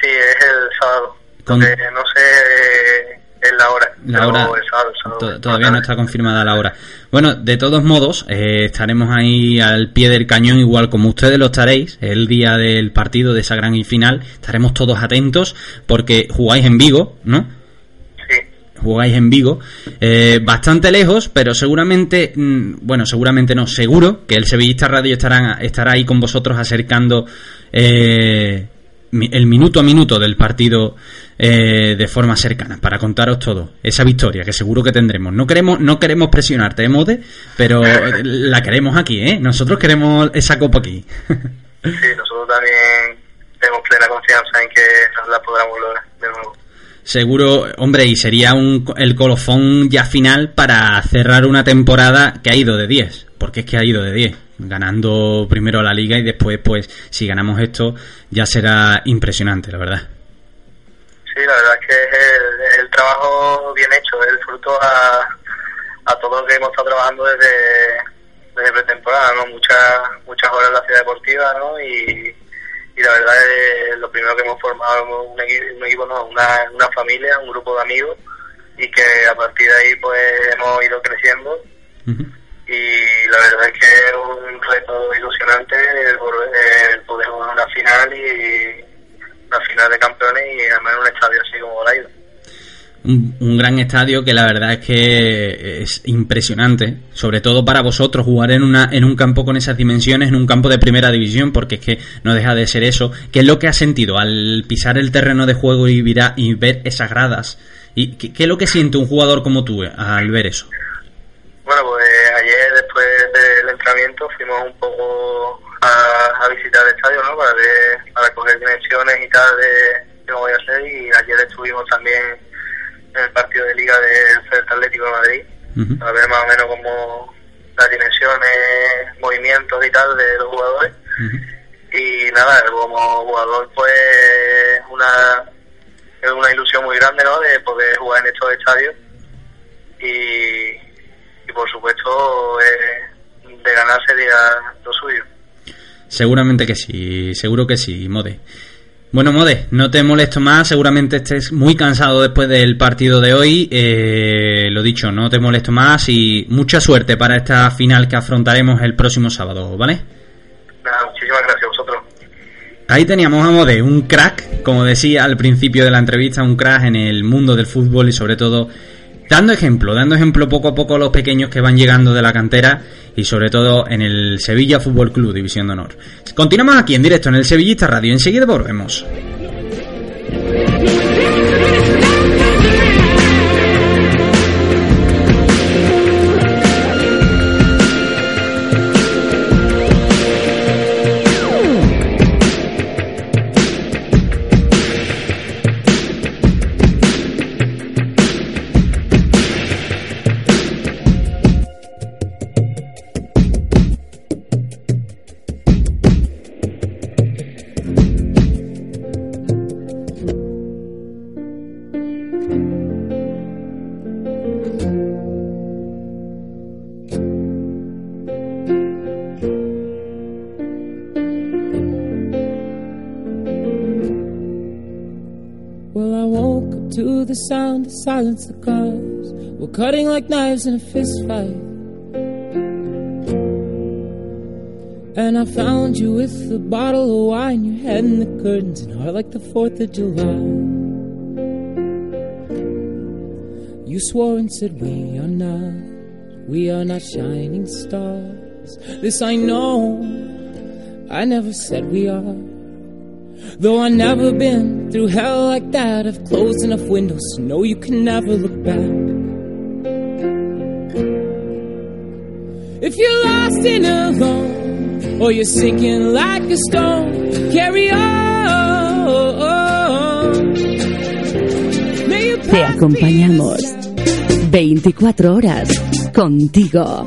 [SPEAKER 6] Sí, es el sábado.
[SPEAKER 1] Con-
[SPEAKER 6] Eh, no sé eh, es la hora,
[SPEAKER 1] La hora
[SPEAKER 6] el sábado, el sábado.
[SPEAKER 1] to- todavía no está confirmada la hora. Bueno, de todos modos, eh, estaremos ahí al pie del cañón, igual como ustedes lo estaréis, el día del partido de esa gran final. Estaremos todos atentos porque jugáis en Vigo, ¿no? Jugáis en Vigo, eh, bastante lejos, pero seguramente, mm, bueno, seguramente no, seguro que el Sevillista Radio estará, ahí con vosotros acercando eh, el minuto a minuto del partido eh, de forma cercana para contaros todo esa victoria que seguro que tendremos no queremos no queremos presionarte ¿eh, Mode? pero la queremos aquí ¿eh? nosotros queremos esa copa aquí
[SPEAKER 6] Sí, nosotros también tenemos plena confianza en que la podamos lograr de nuevo.
[SPEAKER 1] Seguro hombre y sería un, el colofón ya final para cerrar una temporada que ha ido de 10 porque es que ha ido de 10 ganando primero la liga y después pues si ganamos esto ya será impresionante la verdad
[SPEAKER 6] Sí, la verdad es que es el, trabajo bien hecho, es el fruto a, a todo lo que hemos estado trabajando desde, desde pretemporada, ¿no? Muchas, muchas horas en la ciudad deportiva, ¿no? Y, y la verdad es lo primero que hemos formado un equipo, un equipo no, una, una familia, un grupo de amigos y que a partir de ahí pues hemos ido creciendo y la verdad es que es un reto ilusionante el, poder jugar una final y una final de campeones y además en un estadio así como Balaido.
[SPEAKER 1] Un, un gran estadio que la verdad es que es impresionante, sobre todo para vosotros jugar en una en un campo con esas dimensiones, en un campo de primera división, porque es que no deja de ser eso. ¿Qué es lo que has sentido al pisar el terreno de juego y, vira- y ver esas gradas? ¿Y qué, es lo que siente un jugador como tú eh, al ver eso?
[SPEAKER 6] Bueno, pues ayer después del entrenamiento fuimos un poco a, visitar el estadio, ¿no? Para ver, para coger dimensiones y tal de qué voy a hacer y ayer estuvimos también en el partido de liga del Celta Atlético de Madrid para ver más o menos como las dimensiones, movimientos y tal de los jugadores. Y nada, como jugador pues una es una ilusión muy grande, ¿no? De poder jugar en estos estadios y, y por supuesto eh, de ganar sería lo suyo.
[SPEAKER 1] Seguramente que sí, seguro que sí, Mode. Bueno, Mode, no te molesto más, seguramente estés muy cansado después del partido de hoy. Eh, lo dicho, no te molesto más y mucha suerte para esta final que afrontaremos el próximo sábado, ¿vale?
[SPEAKER 6] Nada, muchísimas gracias a vosotros.
[SPEAKER 1] Ahí teníamos a Mode, un crack, como decía al principio de la entrevista, un crack en el mundo del fútbol y sobre todo dando ejemplo, dando ejemplo poco a poco a los pequeños que van llegando de la cantera y sobre todo en el Sevilla Fútbol Club División de Honor. Continuamos aquí en directo en el Sevillista Radio, enseguida volvemos.
[SPEAKER 7] Silence the cars. We're cutting like knives in a fist fight. And I found you with a bottle of wine, your head in the curtains, and heart like the 4th of July. You swore and said, We are not, we are not shining stars. This I know, I never said we are. Though I never been through hell like that, I've closed enough windows to know you can never look back. If you're lost and alone, or you're sinking like a stone, carry on.
[SPEAKER 2] Te acompañamos 24 horas contigo.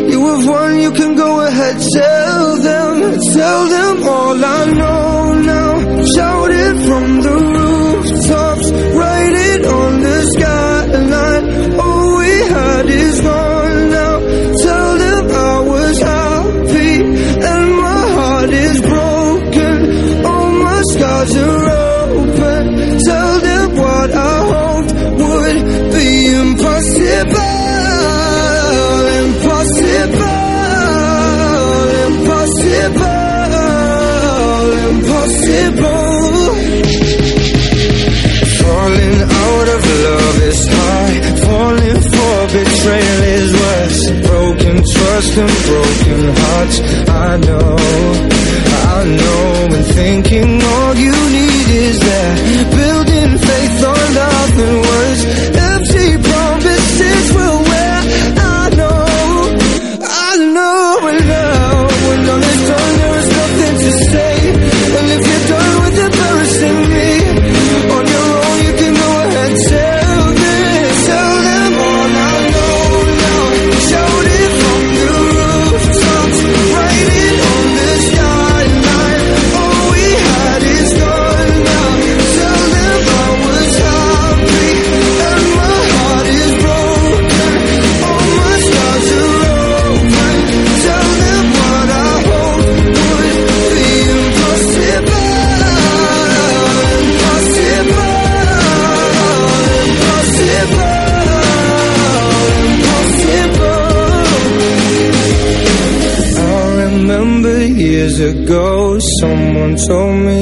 [SPEAKER 8] You have won, you can go ahead, tell them, tell them all I know now. Shout it from the rooftops, write it on the skyline. All we had is gone now. Falling out of love is high. Falling for betrayal is worse. Broken trust and broken hearts. I know, I know. Thinking all you need is that.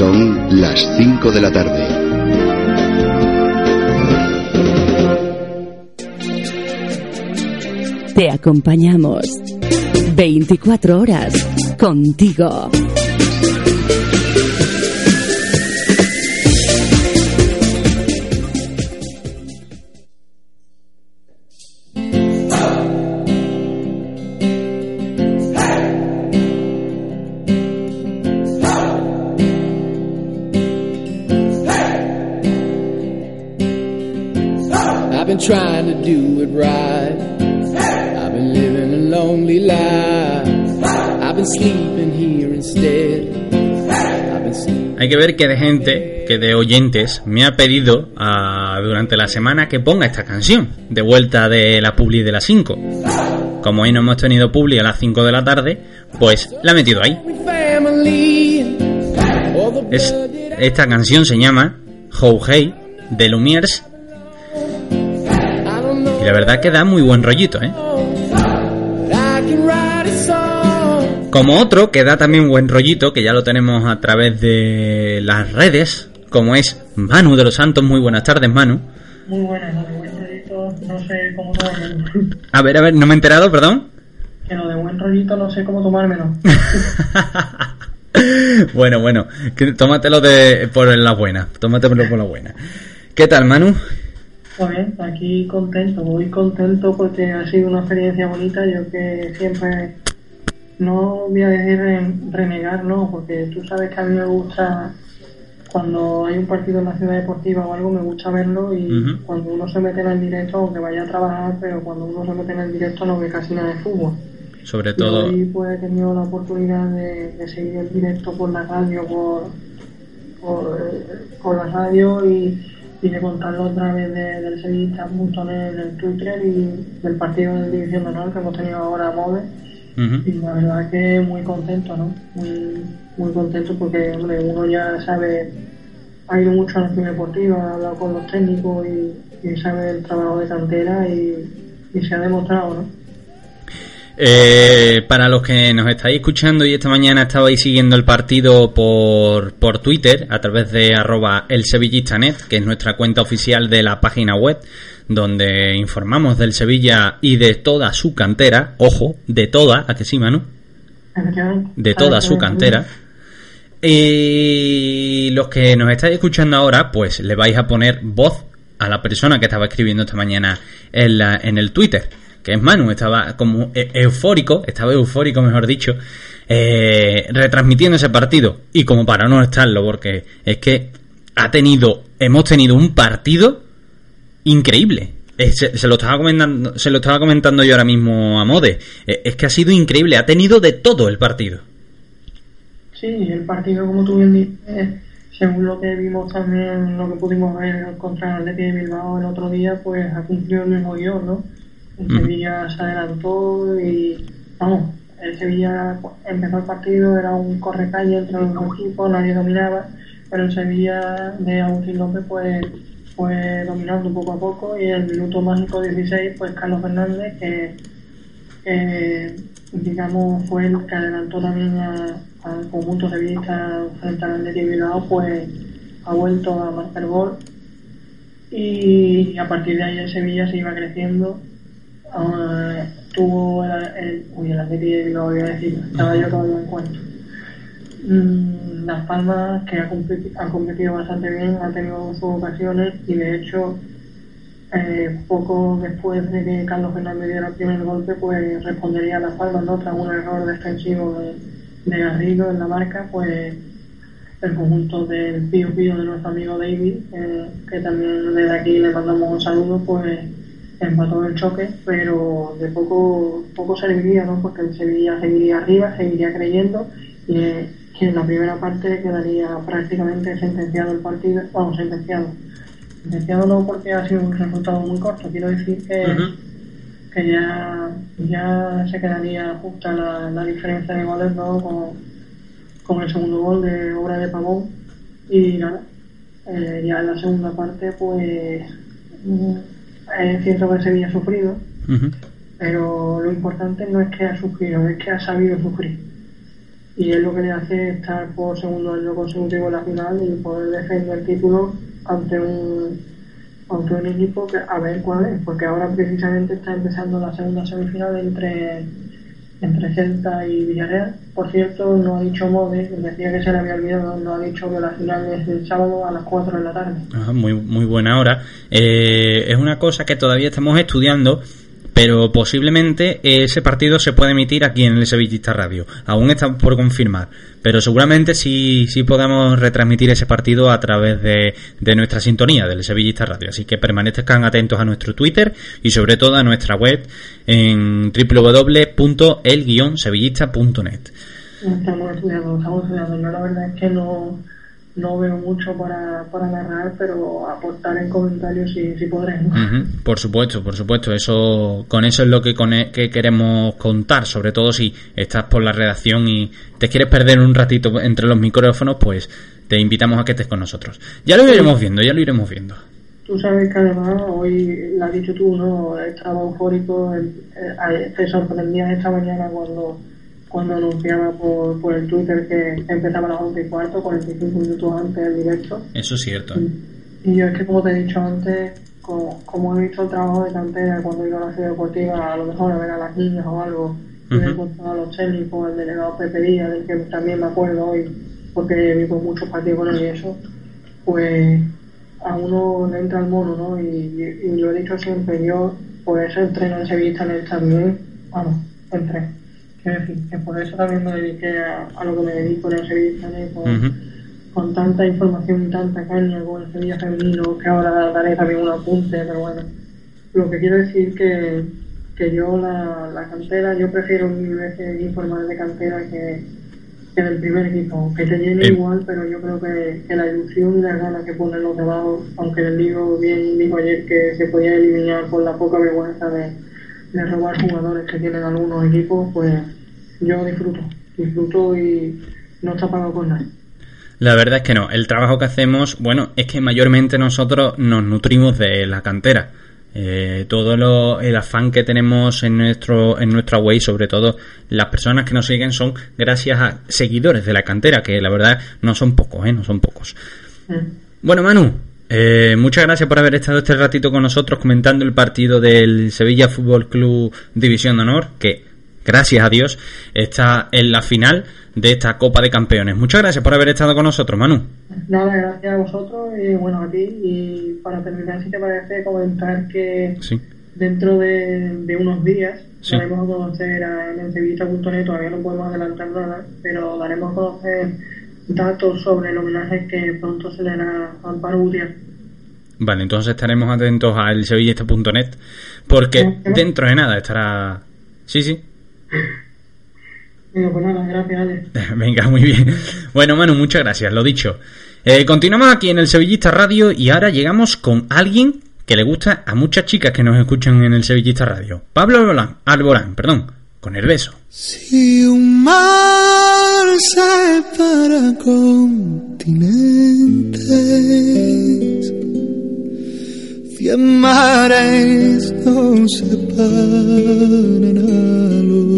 [SPEAKER 9] Son las 5 de la tarde.
[SPEAKER 2] Te acompañamos 24 horas contigo.
[SPEAKER 1] Que ver que de gente, que de oyentes, me ha pedido ah, durante la semana que ponga esta canción, de vuelta de la publi de las 5. Como hoy no hemos tenido publi a las 5 de la tarde, pues la he metido ahí. Es, esta canción se llama How Hey de Lumiers y la verdad que da muy buen rollito, ¿eh? Como otro que da también buen rollito, que ya lo tenemos a través de las redes, como es Manu de los Santos. Muy buenas tardes, Manu.
[SPEAKER 10] Muy buenas, lo de buen rollito no sé cómo tomármelo.
[SPEAKER 1] A ver, a ver, no me he enterado, perdón.
[SPEAKER 10] que lo de buen rollito no sé cómo tomármelo.
[SPEAKER 1] Bueno, bueno, que tómatelo de, por la buena, tómatelo por la buena. ¿Qué tal, Manu?
[SPEAKER 10] Pues bien, aquí contento, muy contento porque ha sido una experiencia bonita. Yo que siempre, no voy a decir re- renegar, no, porque tú sabes que a mí me gusta, cuando hay un partido en la ciudad deportiva o algo, me gusta verlo y cuando uno se mete en el directo, aunque vaya a trabajar, pero cuando uno se mete en el directo no ve casi nada de fútbol.
[SPEAKER 1] Sobre
[SPEAKER 10] Y
[SPEAKER 1] todo,
[SPEAKER 10] hoy pues he tenido la oportunidad de, de seguir el directo por la radio, por, por, eh, por la radio y, y de contarlo a través de, del sevillista.net en el Twitter y del partido de División de Honor que hemos tenido ahora a Mode. Y la verdad que muy contento, ¿no? Muy, muy contento porque hombre, uno ya sabe, ha ido mucho a la ciudad deportiva, ha hablado con los técnicos y, y sabe el trabajo de cantera y, y se ha demostrado, ¿no?
[SPEAKER 1] Eh, para los que nos estáis escuchando y esta mañana estabais siguiendo el partido por, por Twitter a través de arroba elsevillistanet, que es nuestra cuenta oficial de la página web, donde informamos del Sevilla y de toda su cantera, ojo, de toda, a que sí, Manu, de toda su cantera. Y los que nos estáis escuchando ahora, pues le vais a poner voz a la persona que estaba escribiendo esta mañana en, la- en el Twitter, que es Manu, estaba como e- eufórico, estaba eufórico, mejor dicho, eh, retransmitiendo ese partido. Y como para no estarlo, porque es que ha tenido, hemos tenido un partido increíble. Eh, Se, se lo estaba comentando, se lo estaba comentando yo ahora mismo a Mode. Eh, Es que ha sido increíble, ha tenido de todo el partido.
[SPEAKER 10] Sí, el partido, como tú bien dices, según lo que vimos también, lo que pudimos ver contra el Atleti de Bilbao el otro día, pues ha cumplido el mismo guion, ¿no? El
[SPEAKER 1] Mm.
[SPEAKER 10] Sevilla se adelantó y, vamos, el Sevilla empezó el partido, era un correcalle entre los dos equipos, nadie dominaba, pero el Sevilla de Agustín López, pues, fue dominando poco a poco y el minuto mágico 16, pues Carlos Fernández, que digamos fue el que adelantó también al conjunto sevillista frente al Atleti de Bilbao pues ha vuelto a marcar gol. Y a partir de ahí el Sevilla se iba creciendo. Ah, tuvo el, uy, el Atleti de Bilbao a decir estaba yo todavía en cuento Mm, Las Palmas que ha competido, ha competido bastante bien ha tenido sus ocasiones y de hecho eh, poco después de que Carlos Fernández diera el primer golpe, pues respondería a Las Palmas, ¿no? Tras un error defensivo de, de Garrido en la marca, pues el conjunto del Pío Pío de nuestro amigo David, eh, que también desde aquí le mandamos un saludo, pues empató el choque, pero de poco, poco serviría, ¿no? Porque el Sevilla seguiría arriba, seguiría creyendo y que en la primera parte quedaría prácticamente sentenciado el partido, vamos, sentenciado. Sentenciado no porque ha sido un resultado muy corto, quiero decir que, que ya, ya se quedaría justa la, la diferencia de goles, ¿no? Con, con el segundo gol de obra de Pavón y nada, eh, ya en la segunda parte pues mm, es cierto que Sevilla ha sufrido, pero lo importante no es que ha sufrido, es que ha sabido sufrir. Y es lo que le hace estar por segundo año consecutivo en la final y poder defender el título ante un ante un equipo que a ver cuál es, porque ahora precisamente está empezando la segunda semifinal entre entre Celta y Villarreal. Por cierto, no ha dicho Mode, decía que se le había olvidado, no ha dicho que la final es el sábado a las 4 de la tarde.
[SPEAKER 1] Ajá, muy, muy buena hora. Eh, es una cosa que todavía estamos estudiando, pero posiblemente ese partido se puede emitir aquí en el Sevillista Radio. Aún está por confirmar, pero seguramente sí, sí podamos retransmitir ese partido a través de, de nuestra sintonía del Sevillista Radio. Así que permanezcan atentos a nuestro Twitter y sobre todo a nuestra web en www.el-sevillista.net.
[SPEAKER 10] Estamos estamos. Yo la verdad es que no, no veo mucho para, para narrar, pero aportar en comentarios si, si.
[SPEAKER 1] Ujú, Por supuesto, por supuesto. Eso, con eso es lo que, con e- que queremos contar. Sobre todo si estás por la redacción y te quieres perder un ratito entre los micrófonos, pues te invitamos a que estés con nosotros. Ya lo iremos viendo, ya lo iremos viendo.
[SPEAKER 10] Tú sabes que además, hoy lo has dicho tú, ¿no? Estaba eufórico, eh, eh, te sorprendías esta mañana cuando cuando anunciaba por, por el Twitter que empezaba a las 11 y cuarto, 45 minutos antes del directo.
[SPEAKER 1] Eso es cierto.
[SPEAKER 10] Y yo es que, como te he dicho antes, como, como he visto el trabajo de cantera cuando iba a la ciudad deportiva, a lo mejor a ver a las niñas o algo, y me he encontrado a los técnicos, el delegado Pepe Díaz, del que también me acuerdo hoy, porque vivo muchos partidos con él y eso, pues a uno le entra el mono, ¿no? Y, y- y lo he dicho siempre, yo por eso entreno en Sevilla en él también, vamos, entré. Que por eso también me dediqué a, a lo que me dedico en el Sevilla con, con tanta información y tanta caña con el Sevilla femenino, que ahora daré también un apunte, pero bueno. Lo que quiero decir que, que yo la, la cantera, yo prefiero mil veces informar de cantera que, que del primer equipo, que te llene
[SPEAKER 1] Eh.
[SPEAKER 10] igual, pero yo creo que, que la ilusión y las ganas que ponen los debajo, aunque el digo bien dijo ayer que se podía eliminar por la poca vergüenza de, de robar jugadores que tienen algunos equipos, pues yo disfruto, disfruto y no está pagado con nada.
[SPEAKER 1] La verdad es que no. El trabajo que hacemos, bueno, es que mayormente nosotros nos nutrimos de la cantera. Eh, todo lo, el afán que tenemos en nuestro en nuestra web, sobre todo las personas que nos siguen, son gracias a seguidores de la cantera, que la verdad no son pocos, ¿eh? No son pocos. Bueno, Manu, eh, muchas gracias por haber estado este ratito con nosotros comentando el partido del Sevilla Fútbol Club División de Honor, que gracias a Dios está en la final de esta Copa de Campeones. Muchas gracias por haber estado con nosotros, Manu.
[SPEAKER 10] Nada, gracias a vosotros y bueno, a ti. Y para terminar, si te parece, comentar que
[SPEAKER 1] Sí.
[SPEAKER 10] dentro de, de unos días
[SPEAKER 1] Sí.
[SPEAKER 10] daremos a conocer a- en sevilla.net, todavía no podemos adelantar nada, pero daremos a conocer datos sobre el homenaje que pronto se le hará a Amparo Gutiérrez.
[SPEAKER 1] Vale, entonces estaremos atentos a elsevillista.net porque dentro de nada estará... Sí, sí.
[SPEAKER 10] Bueno, pues nada, gracias, Ale.
[SPEAKER 1] Venga, muy bien. Bueno, Manu, muchas gracias, lo dicho. Eh, continuamos aquí en el Sevillista Radio y ahora llegamos con alguien que le gusta a muchas chicas que nos escuchan en el Sevillista Radio. Pablo Alborán, Alborán perdón, con el beso.
[SPEAKER 5] Si un mar separa continentes, cien mares nos separan a los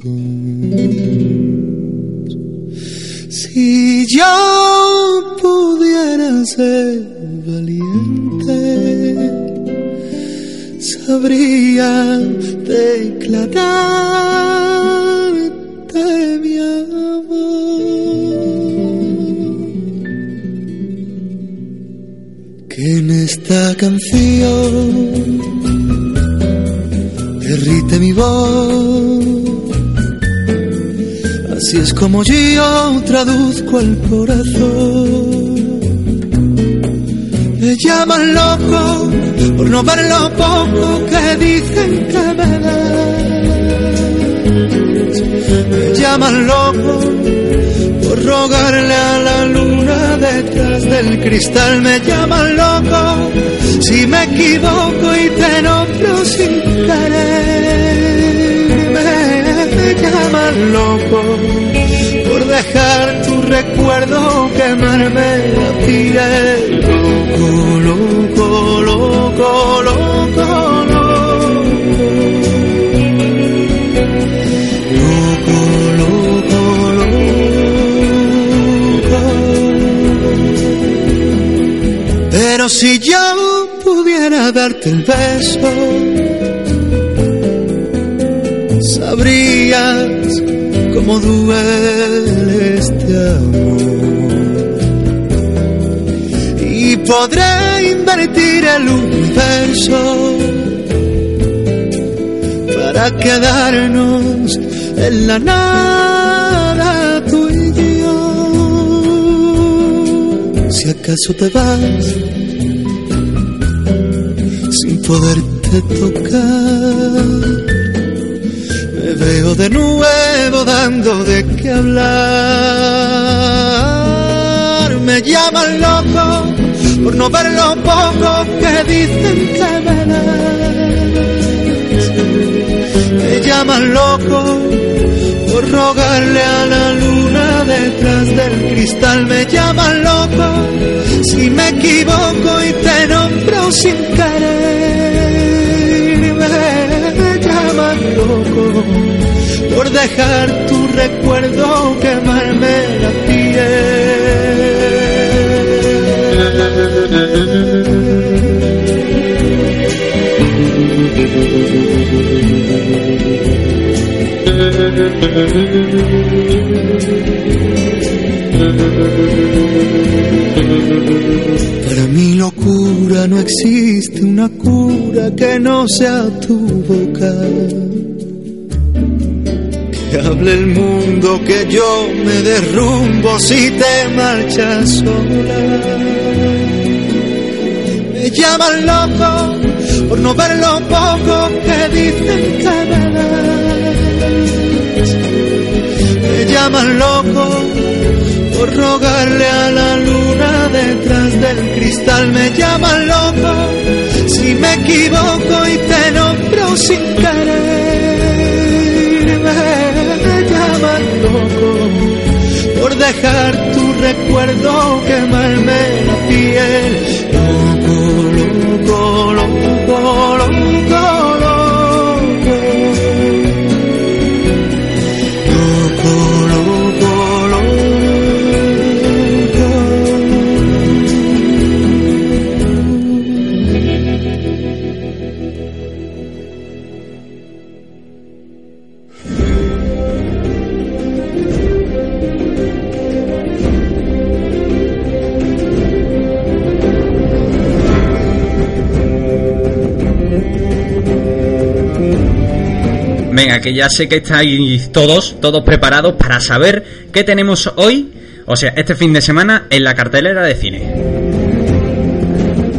[SPEAKER 5] dos. Si yo pudiera ser valiente, sabría declararte mi amor. Que en esta canción derrite mi voz. Así es como yo traduzco el corazón. Me llaman loco por no ver lo poco que dicen que me das. Me llaman loco por rogarle a la luna detrás del cristal. Me llaman loco si me equivoco y te nombro sin querer. Me, llaman loco por dejar tu recuerdo quemarme la piel. Loco, loco, loco. Loco, Si yo pudiera darte el beso, sabrías cómo duele este amor. Y podré invertir el universo para quedarnos en la nada tú y yo. Si acaso te vas poderte tocar, me veo de nuevo dando de qué hablar. Me llaman loco por no ver lo poco que dicen que me. Me llaman loco por rogarle a la luna detrás del cristal. Me llaman loco si me equivoco y te nombro sin querer. Por dejar tu recuerdo quemarme la Para mi locura no existe una cura que no sea tu boca. Que hable el mundo que yo me derrumbo si te marchas sola. Me llaman loco por no ver lo poco que dicen me das. Me llaman loco por rogarle a la luna detrás del cristal. Me llaman loco si me equivoco y te nombro sin querer. Dejar tu recuerdo quemarme la piel.
[SPEAKER 1] Venga, que ya sé que estáis todos, todos preparados para saber qué tenemos hoy, o sea, este fin de semana en la cartelera de cine.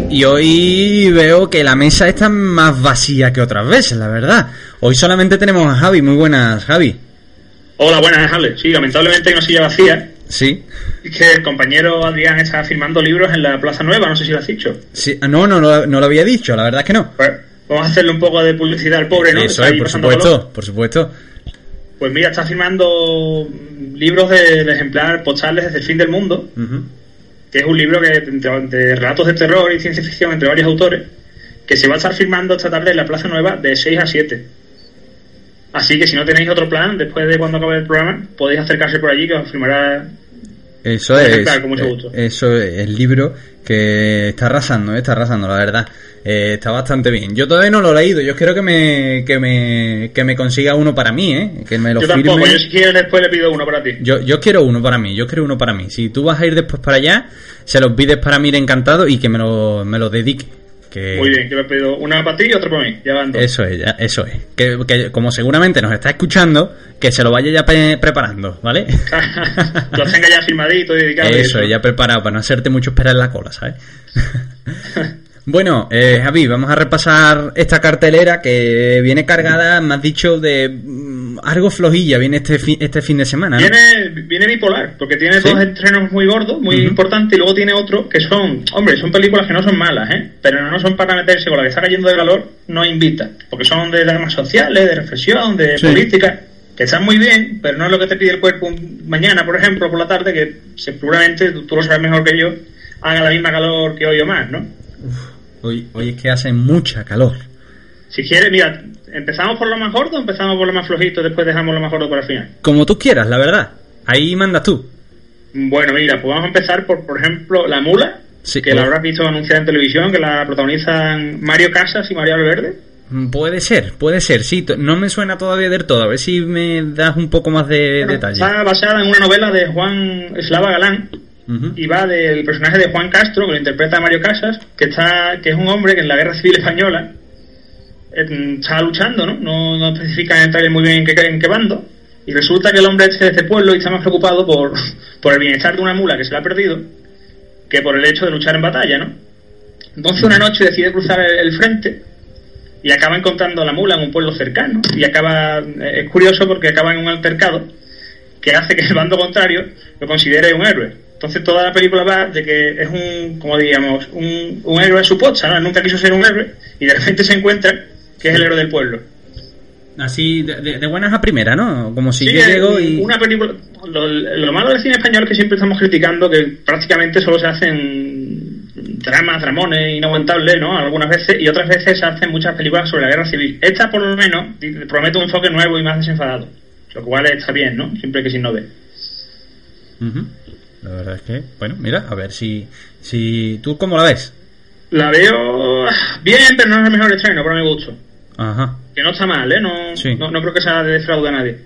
[SPEAKER 1] Y hoy veo que la mesa está más vacía que otras veces, la verdad. Hoy solamente tenemos a Javi. Muy buenas, Javi.
[SPEAKER 11] Hola, buenas, Ale. Sí, lamentablemente hay una silla vacía.
[SPEAKER 1] Sí.
[SPEAKER 11] Es que el compañero Adrián está firmando libros en la Plaza Nueva, no sé si lo has dicho.
[SPEAKER 1] Sí, ah, no, no, no, no lo había dicho, la verdad es que no.
[SPEAKER 11] Pues vamos a hacerle un poco de publicidad al pobre, ¿no?
[SPEAKER 1] Eso es, por supuesto,
[SPEAKER 11] calor.
[SPEAKER 1] por supuesto.
[SPEAKER 11] Pues mira, está firmando libros del ejemplar postales desde el fin del mundo, que es un libro que de, de relatos de terror y ciencia ficción entre varios autores, que se va a estar firmando esta tarde en la Plaza Nueva de 6 a 7. Así que si no tenéis otro plan, después de cuando acabe el programa, podéis acercarse por allí que os firmará
[SPEAKER 1] Eso es,
[SPEAKER 11] ejemplar, con mucho
[SPEAKER 1] eh,
[SPEAKER 11] gusto.
[SPEAKER 1] eso es el libro que está arrasando, eh, está arrasando, la verdad. Eh, está bastante bien. Yo todavía no lo he leído. Yo quiero que me, que me, que me consiga uno para mí, ¿eh? Que me lo
[SPEAKER 11] Yo
[SPEAKER 1] firme.
[SPEAKER 11] tampoco, yo si quieres después le pido uno para ti.
[SPEAKER 1] Yo, yo quiero uno para mí, yo quiero uno para mí. Si tú vas a ir después para allá, se los pides para mí encantado y que me lo, me lo dedique. Que
[SPEAKER 11] Muy bien, yo le pido una para ti y otra para mí. Ya van dos.
[SPEAKER 1] Eso es, ya- eso es. Que, que como seguramente nos está escuchando, que se lo vaya ya preparando, ¿vale?
[SPEAKER 11] Los tenga ya firmadito y dedicado. y
[SPEAKER 1] Eso, ya preparado para no hacerte mucho esperar en la cola, ¿sabes? bueno, eh, Javi, vamos a repasar esta cartelera que viene cargada, me has dicho, de mm, algo flojilla, viene este, fi- este fin de semana. ¿no?
[SPEAKER 11] Viene, viene bipolar, porque tiene
[SPEAKER 1] ¿Sí?
[SPEAKER 11] dos estrenos muy gordos, muy importantes, y luego tiene otro que son, hombre, son películas que no son malas, ¿eh? Pero no son para meterse con la que está cayendo de calor, no invita, porque son de dramas sociales, de reflexión, de
[SPEAKER 1] Sí.
[SPEAKER 11] política, que están muy bien, pero no es lo que te pide el cuerpo mañana, por ejemplo, por la tarde, que seguramente tú, tú lo sabes mejor que yo, haga la misma calor que hoy o más, ¿no?
[SPEAKER 1] Hoy, hoy es que hace mucha calor.
[SPEAKER 11] Si quieres, mira, ¿empezamos por lo más gordo o empezamos por lo más flojito, después dejamos lo más gordo para el final?
[SPEAKER 1] Como tú quieras, la verdad. Ahí mandas tú.
[SPEAKER 11] Bueno, mira, pues vamos a empezar por, por ejemplo, La Mula,
[SPEAKER 1] Sí,
[SPEAKER 11] que la habrás visto anunciada en televisión, que la protagonizan Mario Casas y María Valverde.
[SPEAKER 1] Mm, Puede ser, puede ser, sí. No me suena todavía del todo. A ver si me das un poco más de detalle.
[SPEAKER 11] Está basada en una novela de Juan Eslava Galán Y va del personaje de Juan Castro, que lo interpreta Mario Casas, que está que es un hombre que en la Guerra Civil Española está luchando, ¿no? No, no especifica en muy bien en qué, en qué bando. Y resulta que el hombre este de este pueblo y está más preocupado por, por el bienestar de una mula que se la ha perdido que por el hecho de luchar en batalla, ¿no? Entonces una noche decide cruzar el, el frente y acaba encontrando la mula en un pueblo cercano. Y acaba, eh, es curioso porque acaba en un altercado que hace que el bando contrario lo considere un héroe. Entonces toda la película va de que es un, como diríamos, un, un héroe a su pocha, ¿no? Nunca quiso ser un héroe y de repente se encuentra que es el héroe del pueblo.
[SPEAKER 1] Así, de, buenas a primera, ¿no? Como si
[SPEAKER 11] Sí,
[SPEAKER 1] yo llego y...
[SPEAKER 11] una película. Lo, lo malo del cine español es que siempre estamos criticando que prácticamente solo se hacen dramas, dramones inaguantables, ¿no? Algunas veces, y otras veces se hacen muchas películas sobre la guerra civil. Esta, por lo menos, promete un enfoque nuevo y más desenfadado. Lo cual está bien, ¿no? Siempre que se innove.
[SPEAKER 1] Ujú. La verdad es que, bueno, mira, a ver si... si ¿Tú cómo la ves?
[SPEAKER 11] La veo ah, bien, pero no es el mejor estreno, para mi gusto.
[SPEAKER 1] Ajá.
[SPEAKER 11] Que no está mal, ¿eh? No,
[SPEAKER 1] Sí.
[SPEAKER 11] no, no creo que sea de defraude a nadie.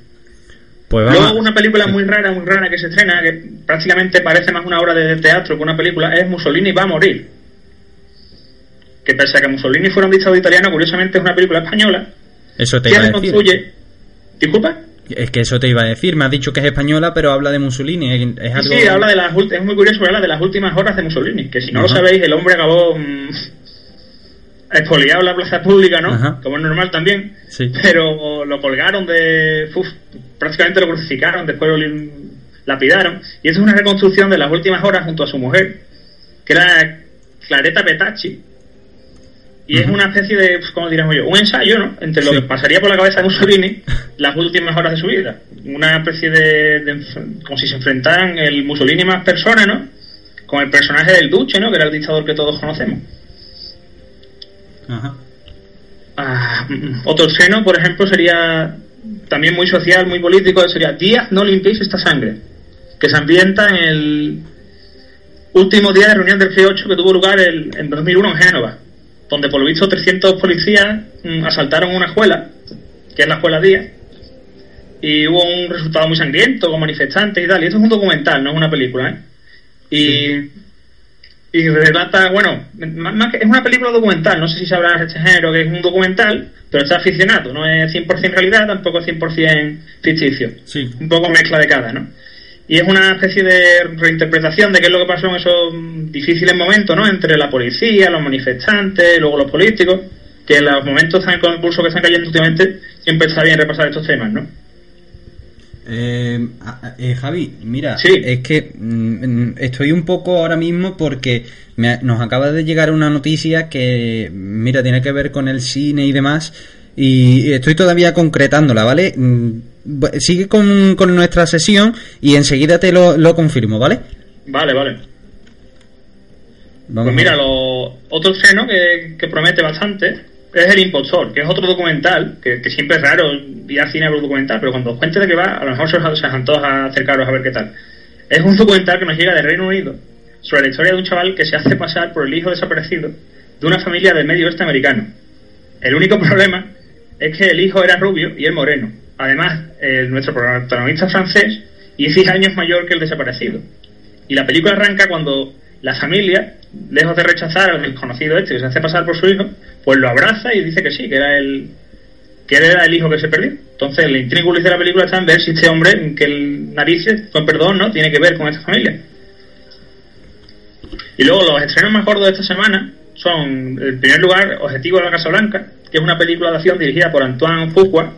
[SPEAKER 1] Pues vamos...
[SPEAKER 11] Luego una película muy rara, muy rara que se estrena, que prácticamente parece más una obra de teatro que una película, es Mussolini va a morir. Que pese a que Mussolini fuera un dictador italiano, curiosamente es una película española
[SPEAKER 1] Eso te
[SPEAKER 11] que
[SPEAKER 1] iba a decir.
[SPEAKER 11] ¿Disculpa?
[SPEAKER 1] Es que eso te iba a decir. Me has dicho que es española, pero habla de Mussolini. Es, algo...
[SPEAKER 11] Sí, habla de las es muy curioso, habla de las últimas horas de Mussolini, que si no lo sabéis, el hombre acabó mm, expoliado en la plaza pública, ¿no?
[SPEAKER 1] Ajá.
[SPEAKER 11] Como es normal también,
[SPEAKER 1] Sí.
[SPEAKER 11] pero lo colgaron de... uf, prácticamente lo crucificaron, después lo lapidaron, y esto es una reconstrucción de las últimas horas junto a su mujer, que era Clareta Petacci, y es una especie de, pues, ¿cómo diríamos yo? Un ensayo, ¿no? Entre lo
[SPEAKER 1] Sí.
[SPEAKER 11] que pasaría por la cabeza de Mussolini las últimas horas de su vida. Una especie de, de como si se enfrentaran el Mussolini más persona, ¿no? Con el personaje del Duce, ¿no? Que era el dictador que todos conocemos.
[SPEAKER 1] Ajá.
[SPEAKER 11] Ah, mm, otro estreno, por ejemplo, sería también muy social, muy político, sería Díaz, no limpiéis esta sangre, que se ambienta en el último día de reunión del G8 que tuvo lugar el- en 2001 en Génova, donde por lo visto 300 policías mm, asaltaron una escuela, que es la escuela Díaz, y hubo un resultado muy sangriento con manifestantes y tal, y esto es un documental, no es una película, ¿eh? Y y relata, bueno, más, más que- es una película documental, no sé si sabrás este género, que es un documental, pero está aficionado, no es 100% realidad, tampoco es 100% ficticio.
[SPEAKER 1] Sí.
[SPEAKER 11] Un poco mezcla de cada, ¿no? Y es una especie de reinterpretación de qué es lo que pasó en esos difíciles momentos, ¿no? Entre la policía, los manifestantes, luego los políticos, que en los momentos tan concursos que están cayendo últimamente, siempre está bien repasar estos temas, ¿no?
[SPEAKER 1] Eh, eh, Javi, mira, es que mm, mm, estoy un poco ahora mismo porque me- nos acaba de llegar una noticia que, mira, tiene que ver con el cine y demás, y estoy todavía concretándola, ¿vale? Mm, Sigue con, con nuestra sesión y enseguida te lo, lo confirmo, ¿vale?
[SPEAKER 11] Vale, vale.
[SPEAKER 1] Vamos
[SPEAKER 11] Pues mira, lo, otro estreno que, que promete bastante es El Impostor, que es otro documental, que, que siempre es raro ir al cine a ver un documental, pero cuando os cuente de qué va, a lo mejor se os antoja acercaros a ver qué tal. Es un documental que nos llega de Reino Unido sobre la historia de un chaval que se hace pasar por el hijo desaparecido de una familia del medio oeste americano. El único problema es que el hijo era rubio y él moreno. Además, el- nuestro protagonista francés y es 10 años mayor que el desaparecido. Y la película arranca cuando la familia, lejos de rechazar al desconocido este que se hace pasar por su hijo, pues lo abraza y dice que sí, que era el que era el hijo que se perdió. Entonces, el intríngulis de la película está en ver si este hombre, que el narices, con perdón, ¿no? Tiene que ver con esta familia. Y luego los estrenos más gordos de esta semana son, en primer lugar, Objetivo de la Casa Blanca, que es una película de acción dirigida por Antoine Fuqua.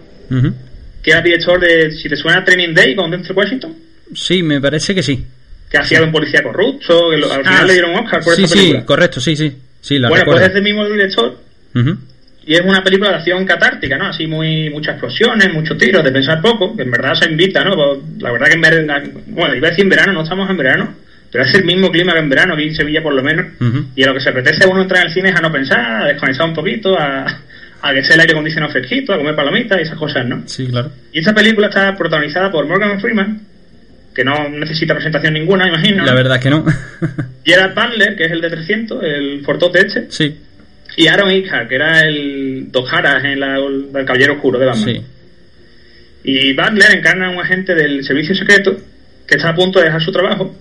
[SPEAKER 11] Que era director de, si te suena, Training Day con Denzel Washington,
[SPEAKER 1] Sí, me parece que sí.
[SPEAKER 11] que hacía de un policía corrupto, que lo- al final
[SPEAKER 1] Ah,
[SPEAKER 11] le dieron un Oscar por
[SPEAKER 1] sí,
[SPEAKER 11] esta
[SPEAKER 1] sí,
[SPEAKER 11] película.
[SPEAKER 1] correcto, sí, sí. Sí, la
[SPEAKER 11] bueno,
[SPEAKER 1] recuerdo.
[SPEAKER 11] pues es del mismo director
[SPEAKER 1] Ujú.
[SPEAKER 11] y es una película de acción catártica, ¿no? Así muy muchas explosiones, muchos tiros, de pensar poco, que en verdad se invita, ¿no? Pues, la verdad que en verano, bueno, iba a decir en verano, no estamos en verano, pero es el mismo clima que en verano, aquí en Sevilla por lo menos,
[SPEAKER 1] Ujú.
[SPEAKER 11] y a lo que se apetece uno entrar en el cine es a no pensar, a desconectar un poquito, a, a que esté el aire acondicionado fresquito, a comer palomitas y esas cosas, ¿no?
[SPEAKER 1] Sí, claro.
[SPEAKER 11] Y esta película está protagonizada por Morgan Freeman, que no necesita presentación ninguna, imagino.
[SPEAKER 1] La verdad que no.
[SPEAKER 11] Gerard Butler, que es el de 300, el fortote este.
[SPEAKER 1] Sí.
[SPEAKER 11] Y Aaron Eckhart, que era el Dos Caras en la, el Caballero Oscuro de Batman.
[SPEAKER 1] Sí.
[SPEAKER 11] Y Butler encarna a un agente del servicio secreto que está a punto de dejar su trabajo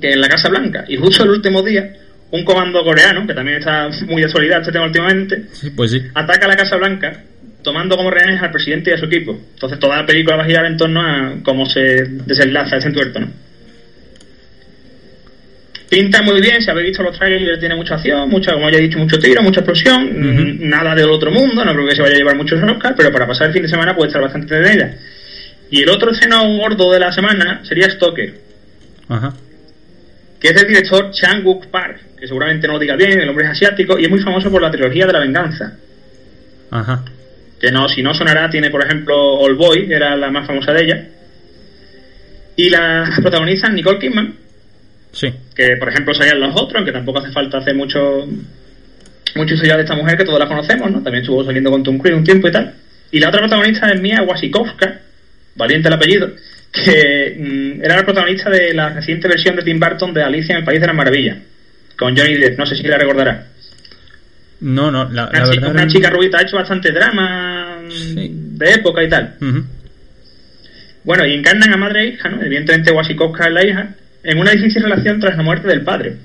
[SPEAKER 11] que en la Casa Blanca. Y justo el último día, un comando coreano, que también está muy de actualidad este tema últimamente,
[SPEAKER 1] pues sí.
[SPEAKER 11] ataca a la Casa Blanca tomando como rehenes al presidente y a su equipo. Entonces toda la película va a girar en torno a cómo se desenlaza ese entuerto, ¿no? Pinta muy bien, si habéis visto los trailers tiene mucha acción, mucha, como ya he dicho, mucho tiro, mucha explosión, nada del otro mundo, no creo que se vaya a llevar muchos Oscar, pero para pasar el fin de semana puede estar bastante entretenida. Y el otro escena gordo de la semana sería Stoker,
[SPEAKER 1] Ajá.
[SPEAKER 11] que es del director Chang Wook Park, que seguramente no lo diga bien, el hombre es asiático y es muy famoso por la trilogía de la venganza.
[SPEAKER 1] Ajá.
[SPEAKER 11] que no, si no sonará, tiene por ejemplo All Boy, que era la más famosa de ella. Y la protagonizan Nicole Kidman,
[SPEAKER 1] Sí.
[SPEAKER 11] que por ejemplo salían los otros, aunque tampoco hace falta hacer mucho mucho ya de esta mujer que todos la conocemos, ¿no? También estuvo saliendo con Tom Cruise un tiempo y tal. Y la otra protagonista es Mia Wasikowska, valiente el apellido, que mm, era la protagonista de la reciente versión de Tim Burton de Alicia en el País de las Maravillas, con Johnny Depp, no sé si la recordará.
[SPEAKER 1] No, no, la,
[SPEAKER 11] Una,
[SPEAKER 1] la
[SPEAKER 11] chica,
[SPEAKER 1] verdad.
[SPEAKER 11] una
[SPEAKER 1] no-
[SPEAKER 11] chica rubita ha hecho bastante drama de época y tal. Bueno, y encarnan a madre e hija, ¿no? Evidentemente Wasikowska es la hija, en una difícil relación tras la muerte del padre.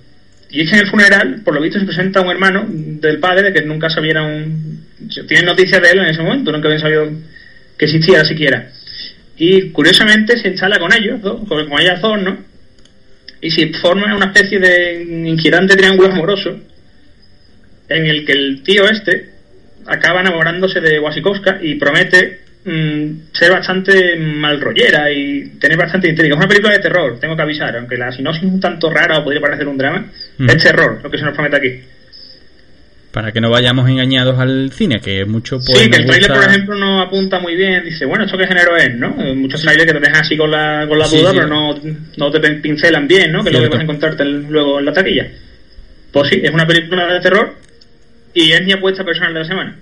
[SPEAKER 11] Y es que en el funeral, por lo visto, se presenta un hermano del padre de que nunca sabieron... un... Tienen noticias de él en ese momento, nunca habían sabido que existiera siquiera. Y curiosamente se instala con ellos, dos, con, con ellas dos, ¿no? Y se forma una especie de inquietante triángulo amoroso en el que el tío este acaba enamorándose de Wasikowska y promete mm, ser bastante malrollera y tener bastante intriga. Es una película de terror, tengo que avisar, aunque la sinopsis es un tanto rara o podría parecer un drama, es terror lo que se nos promete aquí.
[SPEAKER 1] Para que no vayamos engañados al cine, que mucho pues.
[SPEAKER 11] sí, que el trailer,
[SPEAKER 1] gusta-
[SPEAKER 11] por ejemplo, no apunta muy bien. Dice, bueno, ¿esto qué género es, no? Muchos trailers que te dejan así con la, con la
[SPEAKER 1] Sí,
[SPEAKER 11] duda,
[SPEAKER 1] sí.
[SPEAKER 11] pero no, no te pin- pincelan bien, ¿no? Que es lo que vas a encontrarte luego en la taquilla. Pues sí, es una película de terror y es mi apuesta personal de la semana.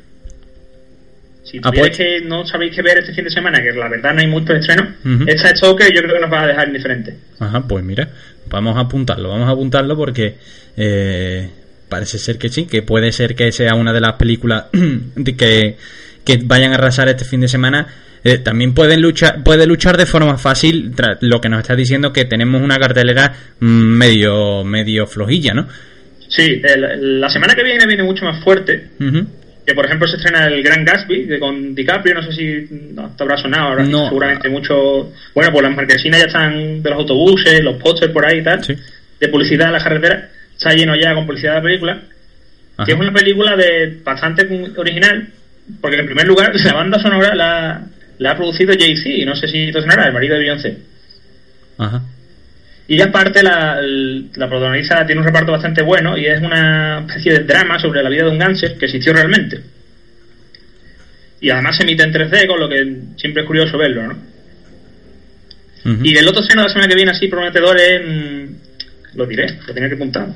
[SPEAKER 11] Si tuvierais que no sabéis qué ver este fin de semana, que la verdad no hay muchos estrenos,
[SPEAKER 1] Ujú.
[SPEAKER 11] esta es que yo creo que nos va a dejar indiferente.
[SPEAKER 1] Ajá, pues mira, vamos a apuntarlo, vamos a apuntarlo porque eh, parece ser que sí, que puede ser que sea una de las películas que, que vayan a arrasar este fin de semana. Eh, también pueden luchar, puede luchar de forma fácil, lo que nos está diciendo que tenemos una cartelera medio, medio flojilla, ¿no?
[SPEAKER 11] Sí, el- la semana que viene viene mucho más fuerte.
[SPEAKER 1] Ujú.
[SPEAKER 11] Que por ejemplo se estrena el Gran Gatsby que con DiCaprio, no sé si te habrá sonado ahora,
[SPEAKER 1] No.
[SPEAKER 11] seguramente mucho. Bueno, pues las marquesinas ya están de los autobuses, los pósters por ahí y tal, de publicidad en la carretera, está lleno ya con publicidad de la película. Que es una película de bastante original, porque en primer lugar la banda sonora la, la ha producido Jay-Z, no sé si te sonará, el marido de Beyoncé.
[SPEAKER 1] Ajá.
[SPEAKER 11] Y aparte la, la protagonista tiene un reparto bastante bueno y es una especie de drama sobre la vida de un gánster que existió realmente. Y además se emite en 3D, con lo que siempre es curioso verlo, ¿no? Y el otro estreno de la semana que viene así prometedor es... mm, Lo diré, lo tenía que apuntar.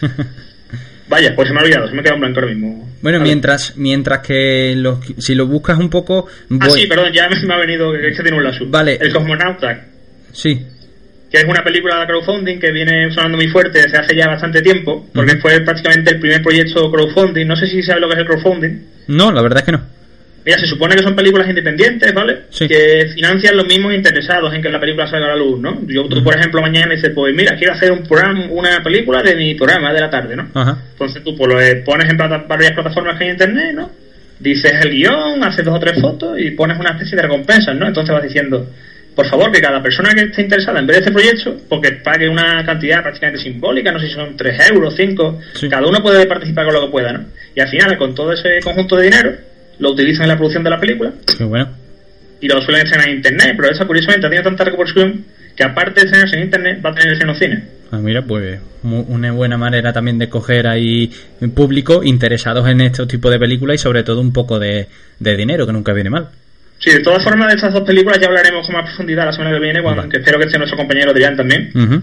[SPEAKER 11] Vaya, pues se me ha olvidado, se me ha quedado en blanco ahora mismo.
[SPEAKER 1] Bueno, mientras, mientras que los, si lo buscas un poco,
[SPEAKER 11] Ah,
[SPEAKER 1] voy-
[SPEAKER 11] sí, perdón, ya me, me ha venido, que tiene un lazo.
[SPEAKER 1] Vale.
[SPEAKER 11] El Cosmonauta,
[SPEAKER 1] sí,
[SPEAKER 11] que es una película de crowdfunding que viene sonando muy fuerte desde hace ya bastante tiempo, porque fue prácticamente el primer proyecto crowdfunding. No sé si sabes lo que es el crowdfunding.
[SPEAKER 1] no, la verdad es que no.
[SPEAKER 11] Mira, se supone que son películas independientes, ¿vale? Que financian los mismos interesados en que la película salga a la luz, ¿no? Yo, tú, por ejemplo, mañana dices, pues mira, quiero hacer un programa, una película de mi programa de la tarde, ¿no?
[SPEAKER 1] Ajá.
[SPEAKER 11] Entonces tú pues, lo eh, pones en plata- varias plataformas que hay en internet, ¿no? Dices el guion, haces dos o tres fotos y pones una especie de recompensas, ¿no? Entonces vas diciendo, por favor, que cada persona que esté interesada en ver este proyecto, porque pague una cantidad prácticamente simbólica, no sé si son 3 euros, 5, cada uno puede participar con lo que pueda, ¿no? Y al final, con todo ese conjunto de dinero, lo utilizan en la producción de la película
[SPEAKER 1] Qué bueno.
[SPEAKER 11] y lo suelen estrenar en internet, pero esa curiosamente ha tenido tanta repercusión que aparte de estrenarse en internet, va a tenerse en los cines.
[SPEAKER 1] Ah, mira, pues una buena manera también de coger ahí público interesados en este tipo de películas y sobre todo un poco de, de dinero, que nunca viene mal.
[SPEAKER 11] Sí, de todas formas, de estas dos películas ya hablaremos con más profundidad la semana que viene, cuando, que espero que esté nuestro compañero Adrián también.
[SPEAKER 1] Ujú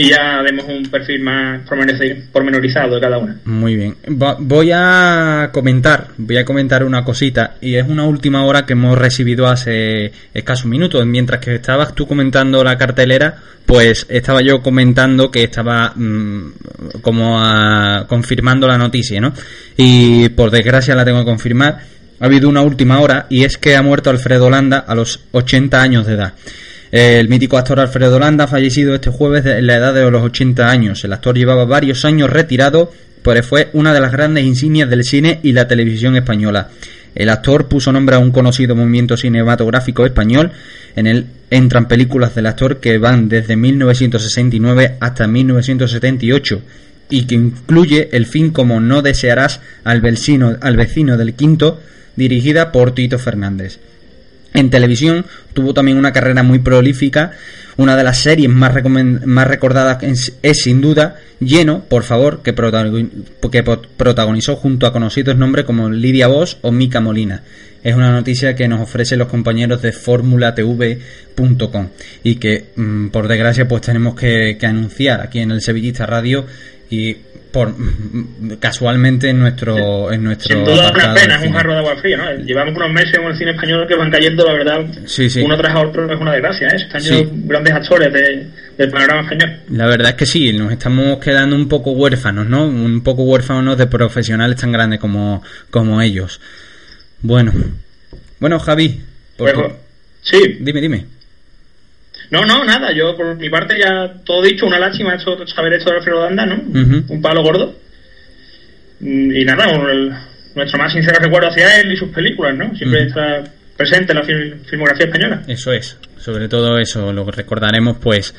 [SPEAKER 11] y ya vemos un perfil más pormenorizado de cada una.
[SPEAKER 1] Muy bien. Voy a comentar, voy a comentar una cosita y es una última hora que hemos recibido hace escasos minutos. Mientras que estabas tú comentando la cartelera, pues estaba yo comentando que estaba mm, como ah, confirmando la noticia, ¿no? Y por desgracia la tengo que confirmar. Ha habido una última hora y es que ha muerto Alfredo Landa a los 80 años de edad. El mítico actor Alfredo Landa ha fallecido este jueves en la edad de los 80 años. El actor llevaba varios años retirado, pero fue una de las grandes insignias del cine y la televisión española. El actor puso nombre a un conocido movimiento cinematográfico español. En el entran películas del actor que van desde 1969 hasta 1978 y que incluye el fin como No desearás al vecino, al vecino del quinto, dirigida por Tito Fernández. En televisión tuvo también una carrera muy prolífica. Una de las series más, recordadas es, sin duda Lleno, por favor, que, protagonizó junto a conocidos nombres como Lidia Bosch o Mica Molina. Es una noticia que nos ofrecen los compañeros de formulatv.com y que, mm, por desgracia, pues tenemos que, que anunciar aquí en el Sevillista Radio y por casualmente en nuestro en nuestro
[SPEAKER 11] sin duda una pena es un jarro de agua fría ¿no? Eh, llevamos unos meses en el cine español que van cayendo la verdad
[SPEAKER 1] sí, sí.
[SPEAKER 11] uno tras otro es una desgracia ¿eh? están
[SPEAKER 1] sí.
[SPEAKER 11] grandes actores del panorama español
[SPEAKER 1] la verdad es que sí nos estamos quedando un poco huérfanos no un poco huérfanos de profesionales tan grandes como como ellos bueno bueno Javi por
[SPEAKER 11] pues, sí
[SPEAKER 1] dime dime
[SPEAKER 11] no, no, nada. Yo, por mi parte, ya todo dicho. Una lástima hecho, haber hecho Alfredo Danda, ¿no?
[SPEAKER 1] Uh -huh.
[SPEAKER 11] Un palo gordo. Mm, y nada, nuestro más sincero recuerdo hacia él y sus películas, ¿no? Siempre está presente en la filmografía española.
[SPEAKER 1] Eso es. Sobre todo eso lo recordaremos, pues.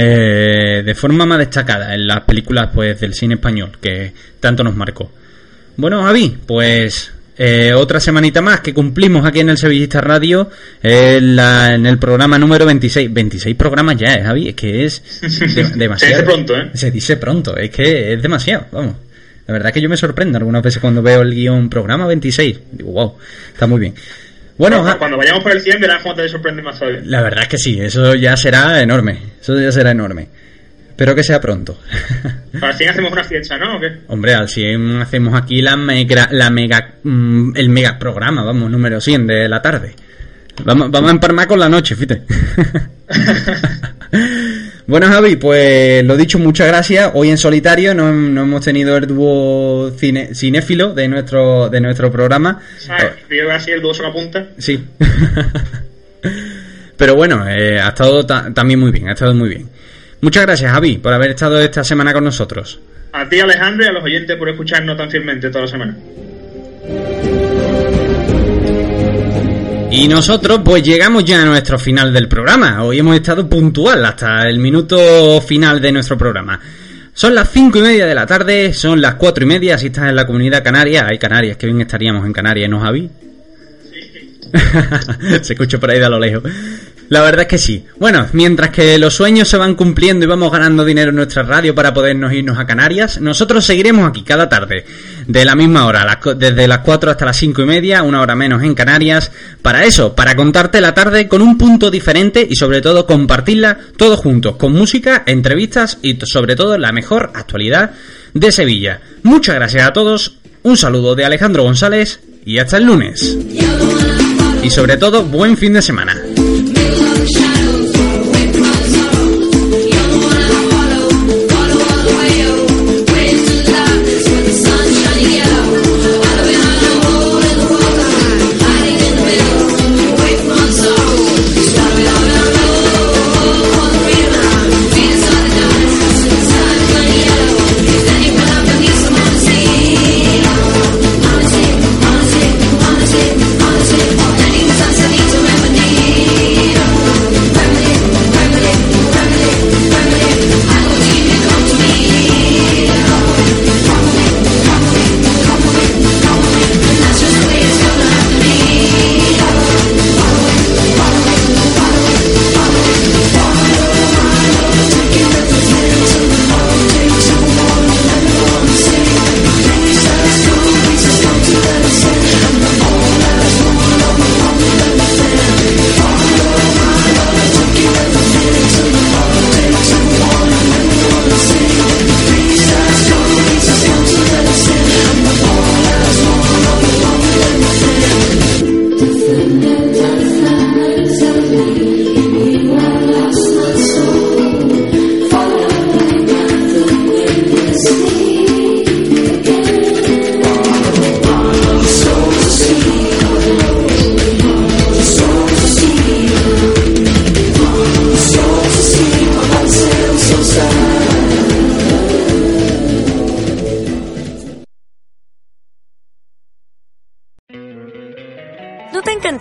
[SPEAKER 1] Eh, de forma más destacada en las películas pues del cine español que tanto nos marcó. Bueno, Javi, pues eh, otra semanita más que cumplimos aquí en el Sevillista Radio, eh, la, en el programa número 26. 26 programas ya, eh, Javi, es que es demasiado.
[SPEAKER 11] Se dice pronto, ¿eh?
[SPEAKER 1] Se dice pronto, es que es demasiado, vamos. La verdad es que yo me sorprendo algunas veces cuando veo el guion programa 26. Digo, wow, está muy bien. Bueno,
[SPEAKER 11] cuando, cuando vayamos por el 100 verás cómo te sorprende más todavía.
[SPEAKER 1] La verdad es que sí, eso ya será enorme. Eso ya será enorme. Espero que sea pronto.
[SPEAKER 11] Al fin hacemos una fiesta, ¿no?
[SPEAKER 1] Hombre, al fin hacemos aquí la mega, la mega, mm, el mega programa, vamos, número 100 de la tarde. Vamos, vamos a emparmar con la noche, fíjate. bueno, Javi, pues lo dicho, muchas gracias. Hoy en solitario no, no hemos tenido el dúo cine, cinéfilo de nuestro, de nuestro programa.
[SPEAKER 11] ¿Sabes? Yo así el dúo sola punta.
[SPEAKER 1] Sí. Pero bueno, eh, ha estado también muy bien, ha estado muy bien. Muchas gracias, Javi, por haber estado esta semana con nosotros.
[SPEAKER 11] A ti, Alejandro, y a los oyentes por escucharnos tan fielmente toda la semana.
[SPEAKER 1] Y nosotros pues llegamos ya a nuestro final del programa. Hoy hemos estado puntual hasta el minuto final de nuestro programa. Son las cinco y media de la tarde, son las cuatro y media si estás en la comunidad canaria. Hay Canarias, que bien estaríamos en Canarias, ¿no, Javi? Sí. Se escucha por ahí de a lo lejos. La verdad es que sí. Bueno, mientras que los sueños se van cumpliendo y vamos ganando dinero en nuestra radio para podernos irnos a Canarias, nosotros seguiremos aquí cada tarde, de la misma hora, desde las 4 hasta las 5 y media, una hora menos en Canarias, para eso, para contarte la tarde con un punto diferente y sobre todo compartirla todos juntos, con música, entrevistas y sobre todo la mejor actualidad de Sevilla. Muchas gracias a todos, un saludo de Alejandro González y hasta el lunes. Y sobre todo, buen fin de semana.